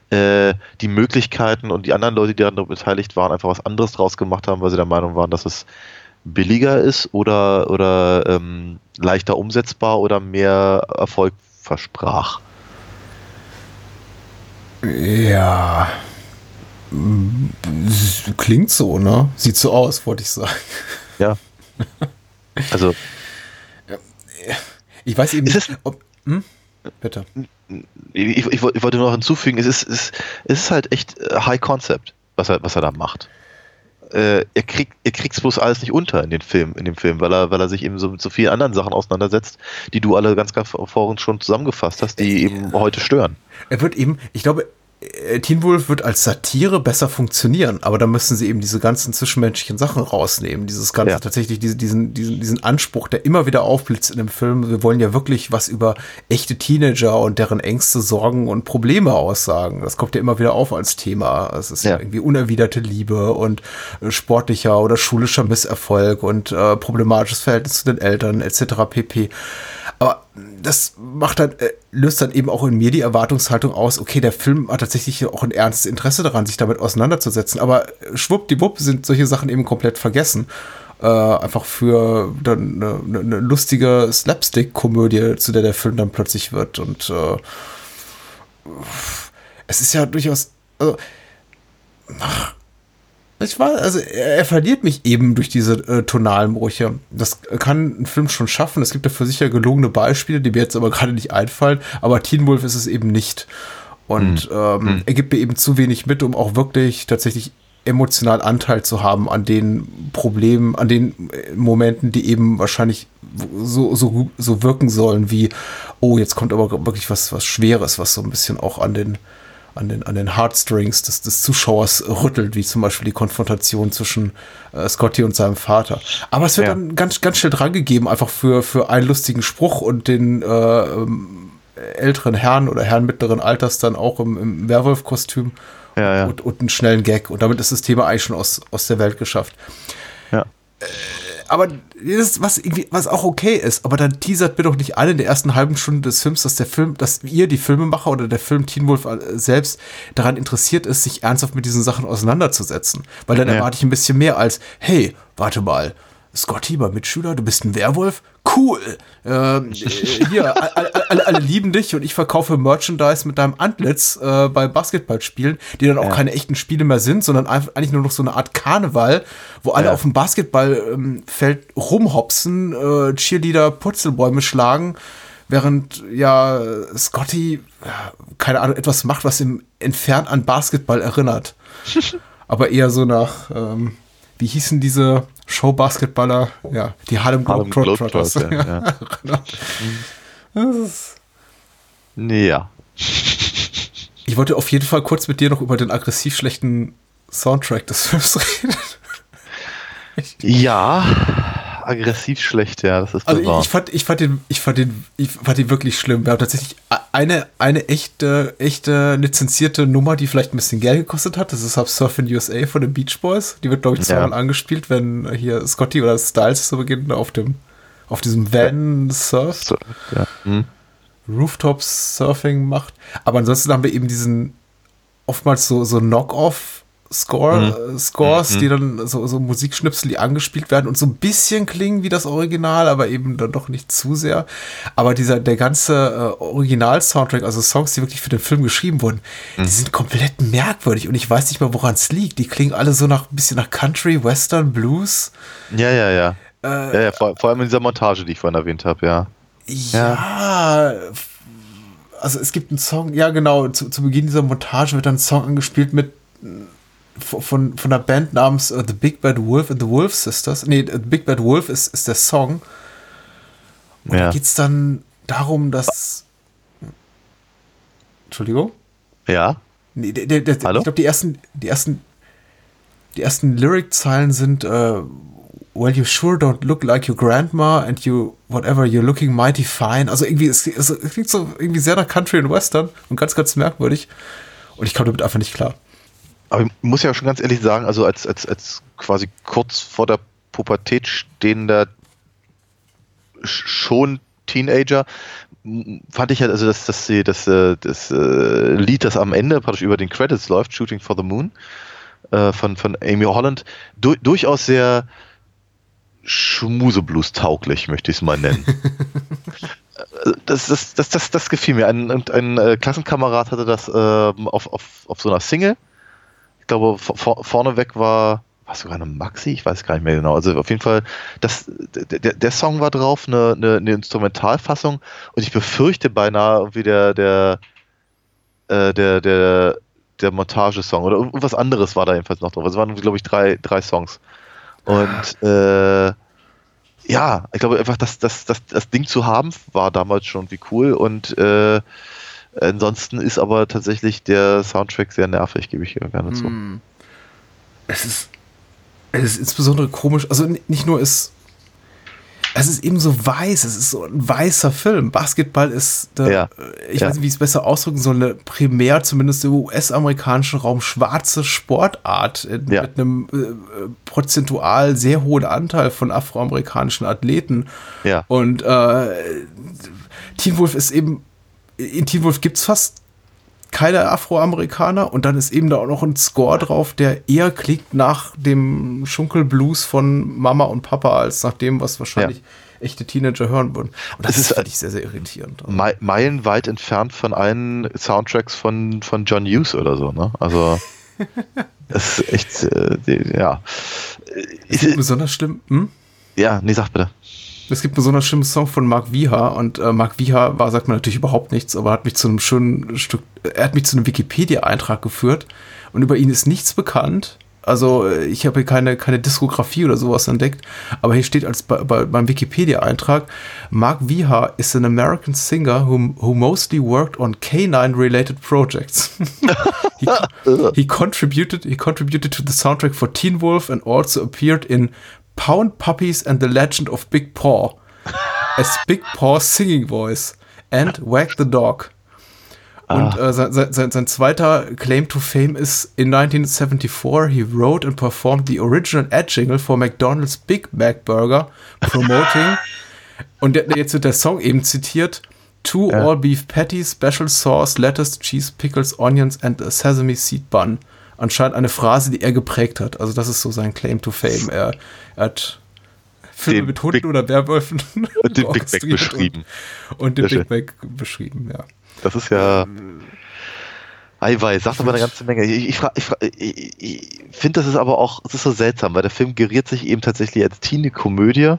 äh, die Möglichkeiten und die anderen Leute, die daran beteiligt waren, einfach was anderes draus gemacht haben, weil sie der Meinung waren, dass es billiger ist oder, oder ähm, leichter umsetzbar oder mehr Erfolg versprach. Ja. Klingt so, ne? Sieht so aus, wollte ich sagen. Ja. Also. Ich weiß eben nicht, ob. Hm? Bitte. Ich, ich, ich, wollte nur noch hinzufügen, es ist, es, ist halt echt äh, High Concept, was er, was er da macht. Äh, er kriegt er kriegt's bloß alles nicht unter in den Film, in dem Film, weil er, weil er sich eben so mit so vielen anderen Sachen auseinandersetzt, die du alle ganz, ganz vorhin schon zusammengefasst hast, die eben heute stören. Er wird eben, ich glaube, äh, Teen Wolf wird als Satire besser funktionieren, aber da müssen sie eben diese ganzen zwischenmenschlichen Sachen rausnehmen. Dieses ganze ja. tatsächlich diese, diesen, diesen, diesen Anspruch, der immer wieder aufblitzt in dem Film. Wir wollen ja wirklich was über echte Teenager und deren Ängste, Sorgen und Probleme aussagen. Das kommt ja immer wieder auf als Thema. Es ist ja, ja irgendwie unerwiderte Liebe und äh, sportlicher oder schulischer Misserfolg und äh, problematisches Verhältnis zu den Eltern etc. pp. Aber das macht dann, äh, löst dann eben auch in mir die Erwartungshaltung aus, okay, der Film hat tatsächlich auch ein ernstes Interesse daran, sich damit auseinanderzusetzen. Aber schwuppdiwupp sind solche Sachen eben komplett vergessen. Äh, einfach für dann eine, eine lustige Slapstick-Komödie, zu der der Film dann plötzlich wird. Und äh, es ist ja durchaus. Also, ach, ich war, also er, er, verliert mich eben durch diese äh, tonalen Brüche. Das kann ein Film schon schaffen. Es gibt dafür sicher gelungene Beispiele, die mir jetzt aber gerade nicht einfallen. Aber Teen Wolf ist es eben nicht. Und mhm. ähm, mhm. er gibt mir eben zu wenig mit, um auch wirklich tatsächlich emotional Anteil zu haben an den Problemen, an den äh, Momenten, die eben wahrscheinlich so, so, so wirken sollen, wie, oh, jetzt kommt aber wirklich was, was Schweres, was so ein bisschen auch an den, an den, an den Heartstrings des, des Zuschauers rüttelt, wie zum Beispiel die Konfrontation zwischen äh, Scotty und seinem Vater. Aber es wird ja. dann ganz, ganz schnell drangegeben, einfach für, für einen lustigen Spruch und den äh, ähm, älteren Herrn oder Herrn mittleren Alters dann auch im, im Werwolf-Kostüm ja, ja. und, und einen schnellen Gag. Und damit ist das Thema eigentlich schon aus, aus der Welt geschafft. Ja. Äh, aber das ist was irgendwie, was auch okay ist. Aber dann teasert mir doch nicht alle in der ersten halben Stunde des Films, dass der Film, dass ihr, die Filmemacher oder der Film Teen Wolf äh, selbst daran interessiert ist, sich ernsthaft mit diesen Sachen auseinanderzusetzen. Weil dann ja. erwarte ich ein bisschen mehr als, hey, warte mal, Scotty, mein Mitschüler, du bist ein Werwolf? Cool. Ähm, äh, hier, alle, alle, alle, lieben dich und ich verkaufe Merchandise mit deinem Antlitz äh, bei Basketballspielen, die dann auch ja. keine echten Spiele mehr sind, sondern einfach, eigentlich nur noch so eine Art Karneval, wo alle ja. auf dem Basketballfeld ähm, rumhopsen, äh, Cheerleader Purzelbäume schlagen, während ja Scotty, keine Ahnung, etwas macht, was im entfernt an Basketball erinnert. Aber eher so nach, ähm, wie hießen diese Show-Basketballer, ja, die Harlem Globetrotters. Globe ja. ja. ja. Ich wollte auf jeden Fall kurz mit dir noch über den aggressiv schlechten Soundtrack des Films reden. ja, aggressiv schlecht, ja, das ist also ich, ich, fand, ich fand den, ich fand den, ich fand den wirklich schlimm. Wir haben tatsächlich eine, eine echte, echte lizenzierte Nummer, die vielleicht ein bisschen Geld gekostet hat. Das ist Hub Surfing USA von den Beach Boys. Die wird, glaube ich, zweimal ja. angespielt, wenn hier Scotty oder Styles zu Beginn auf dem, auf diesem Van surft. Ja. Hm. Rooftop Surfing macht. Aber ansonsten haben wir eben diesen oftmals so, so Knock-off Score, mhm. äh, Scores, mhm. die dann so, so Musikschnipsel, die angespielt werden und so ein bisschen klingen wie das Original, aber eben dann doch nicht zu sehr. Aber dieser, der ganze äh, Original-Soundtrack, also Songs, die wirklich für den Film geschrieben wurden, mhm. die sind komplett merkwürdig und ich weiß nicht mal, woran es liegt. Die klingen alle so nach ein bisschen nach Country, Western, Blues. Ja, ja, ja. Äh, ja, ja vor, vor, allem in dieser Montage, die ich vorhin erwähnt habe, ja. Ja. Also es gibt einen Song, ja genau, zu, zu Beginn dieser Montage wird dann ein Song angespielt mit von, von einer Band namens uh, The Big Bad Wolf and the Wolf Sisters. Nee, The Big Bad Wolf ist, ist der Song. Und ja. da geht es dann darum, dass. Entschuldigung? Ja. Nee, der, der, der, Hallo? Ich glaube, die ersten, die ersten, die ersten Lyric-Zeilen sind uh, Well, you sure don't look like your grandma and you, whatever, you're looking mighty fine. Also irgendwie, es, es klingt so irgendwie sehr nach Country und Western und ganz, ganz merkwürdig. Und ich komme damit einfach nicht klar. Aber ich muss ja schon ganz ehrlich sagen, also als, als, als quasi kurz vor der Pubertät stehender schon Teenager, fand ich halt, also dass das, das, das, das äh, Lied, das am Ende praktisch über den Credits läuft, Shooting for the Moon, äh, von, von Amy Holland, du, durchaus sehr Schmuseblues tauglich, möchte ich es mal nennen. das, das, das, das, das gefiel mir. Ein, ein, äh, Klassenkamerad hatte das ähm, auf, auf, auf so einer Single. Ich glaube, vor, vorneweg war, war sogar eine Maxi, ich weiß gar nicht mehr genau. Also auf jeden Fall, das, der, der Song war drauf, eine, eine, eine Instrumentalfassung und ich befürchte beinahe irgendwie der, der, äh, der, der, der Montagesong oder irgendwas anderes war da jedenfalls noch drauf. Es waren, glaube ich, drei, drei Songs. Und äh, ja, ich glaube einfach, dass das, das, das Ding zu haben war damals schon wie cool und äh, ansonsten ist aber tatsächlich der Soundtrack sehr nervig, gebe ich gerne zu. Hm. Es ist, es ist insbesondere komisch, also nicht nur ist es ist eben so weiß, es ist so ein weißer Film. Basketball ist, da, ja. ich ja. weiß nicht, wie ich es besser ausdrücken soll, eine primär zumindest im US-amerikanischen Raum schwarze Sportart ja. mit einem äh, prozentual sehr hohen Anteil von afroamerikanischen Athleten. Und äh, Teen Wolf ist eben, in Teen Wolf gibt es fast keine Afroamerikaner und dann ist eben da auch noch ein Score drauf, der eher klingt nach dem Schunkelblues von Mama und Papa als nach dem, was wahrscheinlich ja. echte Teenager hören würden. Und das, das ist ich sehr, sehr irritierend. Meilenweit entfernt von allen Soundtracks von, von John Hughes oder so, ne? Also das ist echt, äh, ja. Ist besonders schlimm. Hm? Ja, nee, sag bitte. Es gibt einen besonders schönen Song von Mark Viha und äh, Mark Viha war, sagt man natürlich überhaupt nichts, aber hat mich zu einem schönen Stück, er hat mich zu einem Wikipedia-Eintrag geführt und über ihn ist nichts bekannt. Also äh, ich habe hier keine, keine Diskografie oder sowas entdeckt, aber hier steht als bei, bei, beim Wikipedia-Eintrag, Mark Viha is an American singer who, who mostly worked on K9-related projects. he, he, contributed, he contributed to the soundtrack for Teen Wolf and also appeared in Pound Puppies and the Legend of Big Paw as Big Paw's singing voice and Wag the Dog. Und ah. äh, sein, sein, sein, zweiter Claim to Fame ist in 1974 he wrote and performed the original ad jingle for McDonald's Big Mac Burger promoting und jetzt wird der Song eben zitiert Two ja. all beef patties, special sauce, lettuce, cheese, pickles, onions and a sesame seed bun anscheinend eine Phrase, die er geprägt hat. Also das ist so sein Claim to Fame. Er, er hat Filme den mit Hunden Big, oder Werwölfen und den Big Mac beschrieben. Und, und den Big Mac beschrieben, ja. Das ist ja Eiweiß, sagt aber eine ganze Menge. Ich, ich, ich, ich, ich finde, das ist aber auch, es ist so seltsam, weil der Film geriert sich eben tatsächlich als Teenie-Komödie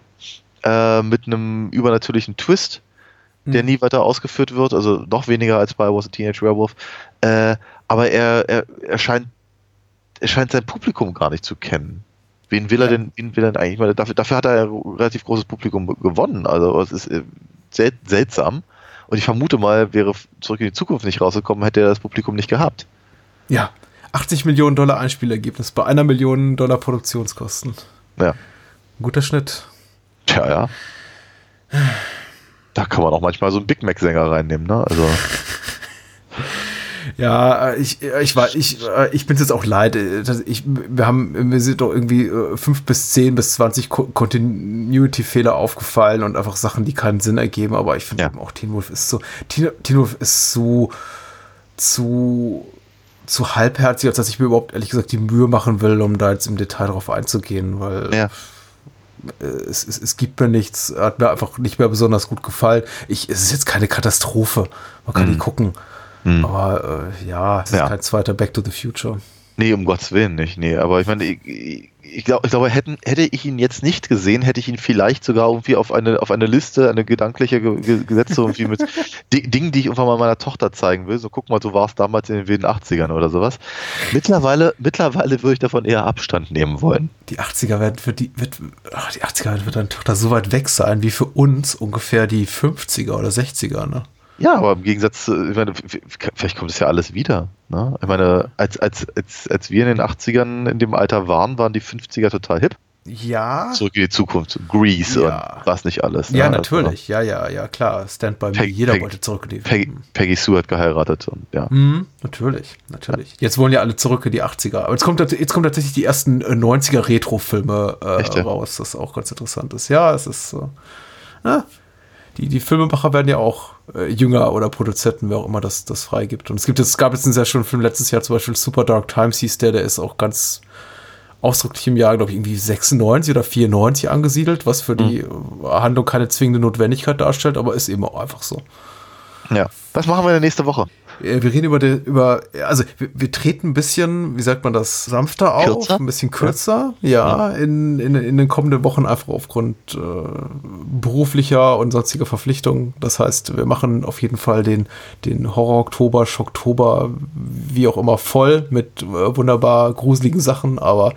äh, mit einem übernatürlichen Twist, der hm. nie weiter ausgeführt wird, also noch weniger als bei Was a Teenage Werewolf. Äh, aber er, er, er scheint er scheint sein Publikum gar nicht zu kennen. Wen will er denn, wen will er denn eigentlich? Meine, dafür, dafür hat er ein relativ großes Publikum gewonnen. Also es ist äh, sel seltsam. Und ich vermute mal, wäre zurück in die Zukunft nicht rausgekommen, hätte er das Publikum nicht gehabt. Ja, 80 Millionen Dollar Einspielergebnis bei einer Million Dollar Produktionskosten. Ja. Ein guter Schnitt. Tja, ja. Da kann man auch manchmal so einen Big Mac-Sänger reinnehmen, ne? Also. Ja, ich, ich war, ich, ich bin jetzt auch leid. Ich, wir haben, mir sind doch irgendwie äh, fünf bis zehn bis zwanzig Continuity-Fehler aufgefallen und einfach Sachen, die keinen Sinn ergeben. Aber ich finde ja. auch Teen Wolf ist so, Teen, Teen Wolf ist so zu, zu halbherzig, als dass ich mir überhaupt ehrlich gesagt die Mühe machen will, um da jetzt im Detail drauf einzugehen, weil ja. es, es, es gibt mir nichts, hat mir einfach nicht mehr besonders gut gefallen. Ich, es ist jetzt keine Katastrophe. Man kann mhm. die gucken. Hm. Aber äh, ja, es ist ja. kein zweiter Back to the Future. Nee, um Gottes Willen nicht. Nee, aber ich meine, ich, ich glaube, ich glaube hätten, hätte ich ihn jetzt nicht gesehen, hätte ich ihn vielleicht sogar irgendwie auf eine, auf eine Liste, eine gedankliche gesetzt, so irgendwie mit Dingen, die ich irgendwann mal meiner Tochter zeigen will. So, guck mal, du warst damals in den wilden 80ern oder sowas. Mittlerweile, mittlerweile würde ich davon eher Abstand nehmen wollen. Die 80er werden für die, wird, ach, die 80er wird deine Tochter so weit weg sein, wie für uns ungefähr die 50er oder 60er, ne? Ja, aber im Gegensatz, ich meine, vielleicht kommt es ja alles wieder. Ne? Ich meine, als, als, als, als wir in den 80ern in dem Alter waren, waren die 50er total hip. Ja. Zurück in die Zukunft. Grease ja. und was nicht alles. Ne? Ja, natürlich. Ja, ja, ja, klar. Stand by Peg, Jeder Peg, wollte zurück in die Peggy, Peggy Sue hat geheiratet und ja. Mhm, natürlich, natürlich. Jetzt wollen ja alle zurück in die 80er. Aber jetzt kommt, jetzt kommt tatsächlich die ersten 90er äh, Retro-Filme äh, Echt, ja? raus, das auch ganz interessant ist. Ja, es ist so. Äh, die, die Filmemacher werden ja auch äh, jünger oder Produzenten, wer auch immer das, das freigibt. Und es gibt jetzt, es gab jetzt einen sehr schönen Film letztes Jahr, zum Beispiel Super Dark Times hieß der, der ist auch ganz ausdrücklich im Jahr, glaube ich, irgendwie 96 oder 94 angesiedelt, was für die Mhm. Handlung keine zwingende Notwendigkeit darstellt, aber ist eben auch einfach so. Ja. Was machen wir nächste Woche? Äh, Wir reden über, die, über also wir, wir treten ein bisschen, wie sagt man das, sanfter auf, Kürzer? ein bisschen kürzer, ja, In, in, in den kommenden Wochen einfach aufgrund äh, beruflicher und sonstiger Verpflichtungen. Das heißt, wir machen auf jeden Fall den, den Horror-Oktober, Schocktober, wie auch immer, voll mit äh, wunderbar gruseligen Sachen, aber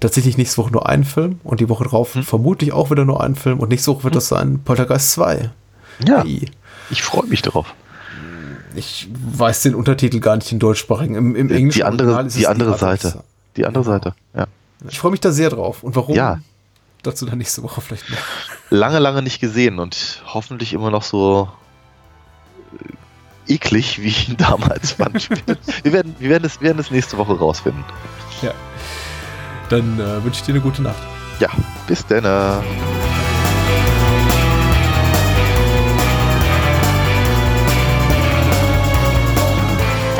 tatsächlich nächste Woche nur einen Film und die Woche drauf vermutlich auch wieder nur einen Film und nächste Woche wird das sein Poltergeist 2. Ja. Hey. Ich freue mich darauf. Ich weiß den Untertitel gar nicht in deutschsprachigen. Im, im Englischen Die andere, Original ist die es andere of Seite. Die andere. Seite, ja. Ich freue mich da sehr drauf. Und warum? Ja. Dazu dann nächste Woche vielleicht mehr. Lange, lange nicht gesehen und hoffentlich immer noch so äh, eklig, wie ich ihn damals fand. wir, werden, wir werden, es, werden es nächste Woche rausfinden. Dann äh, wünsche ich dir eine gute Nacht. Ja, bis dann. Äh.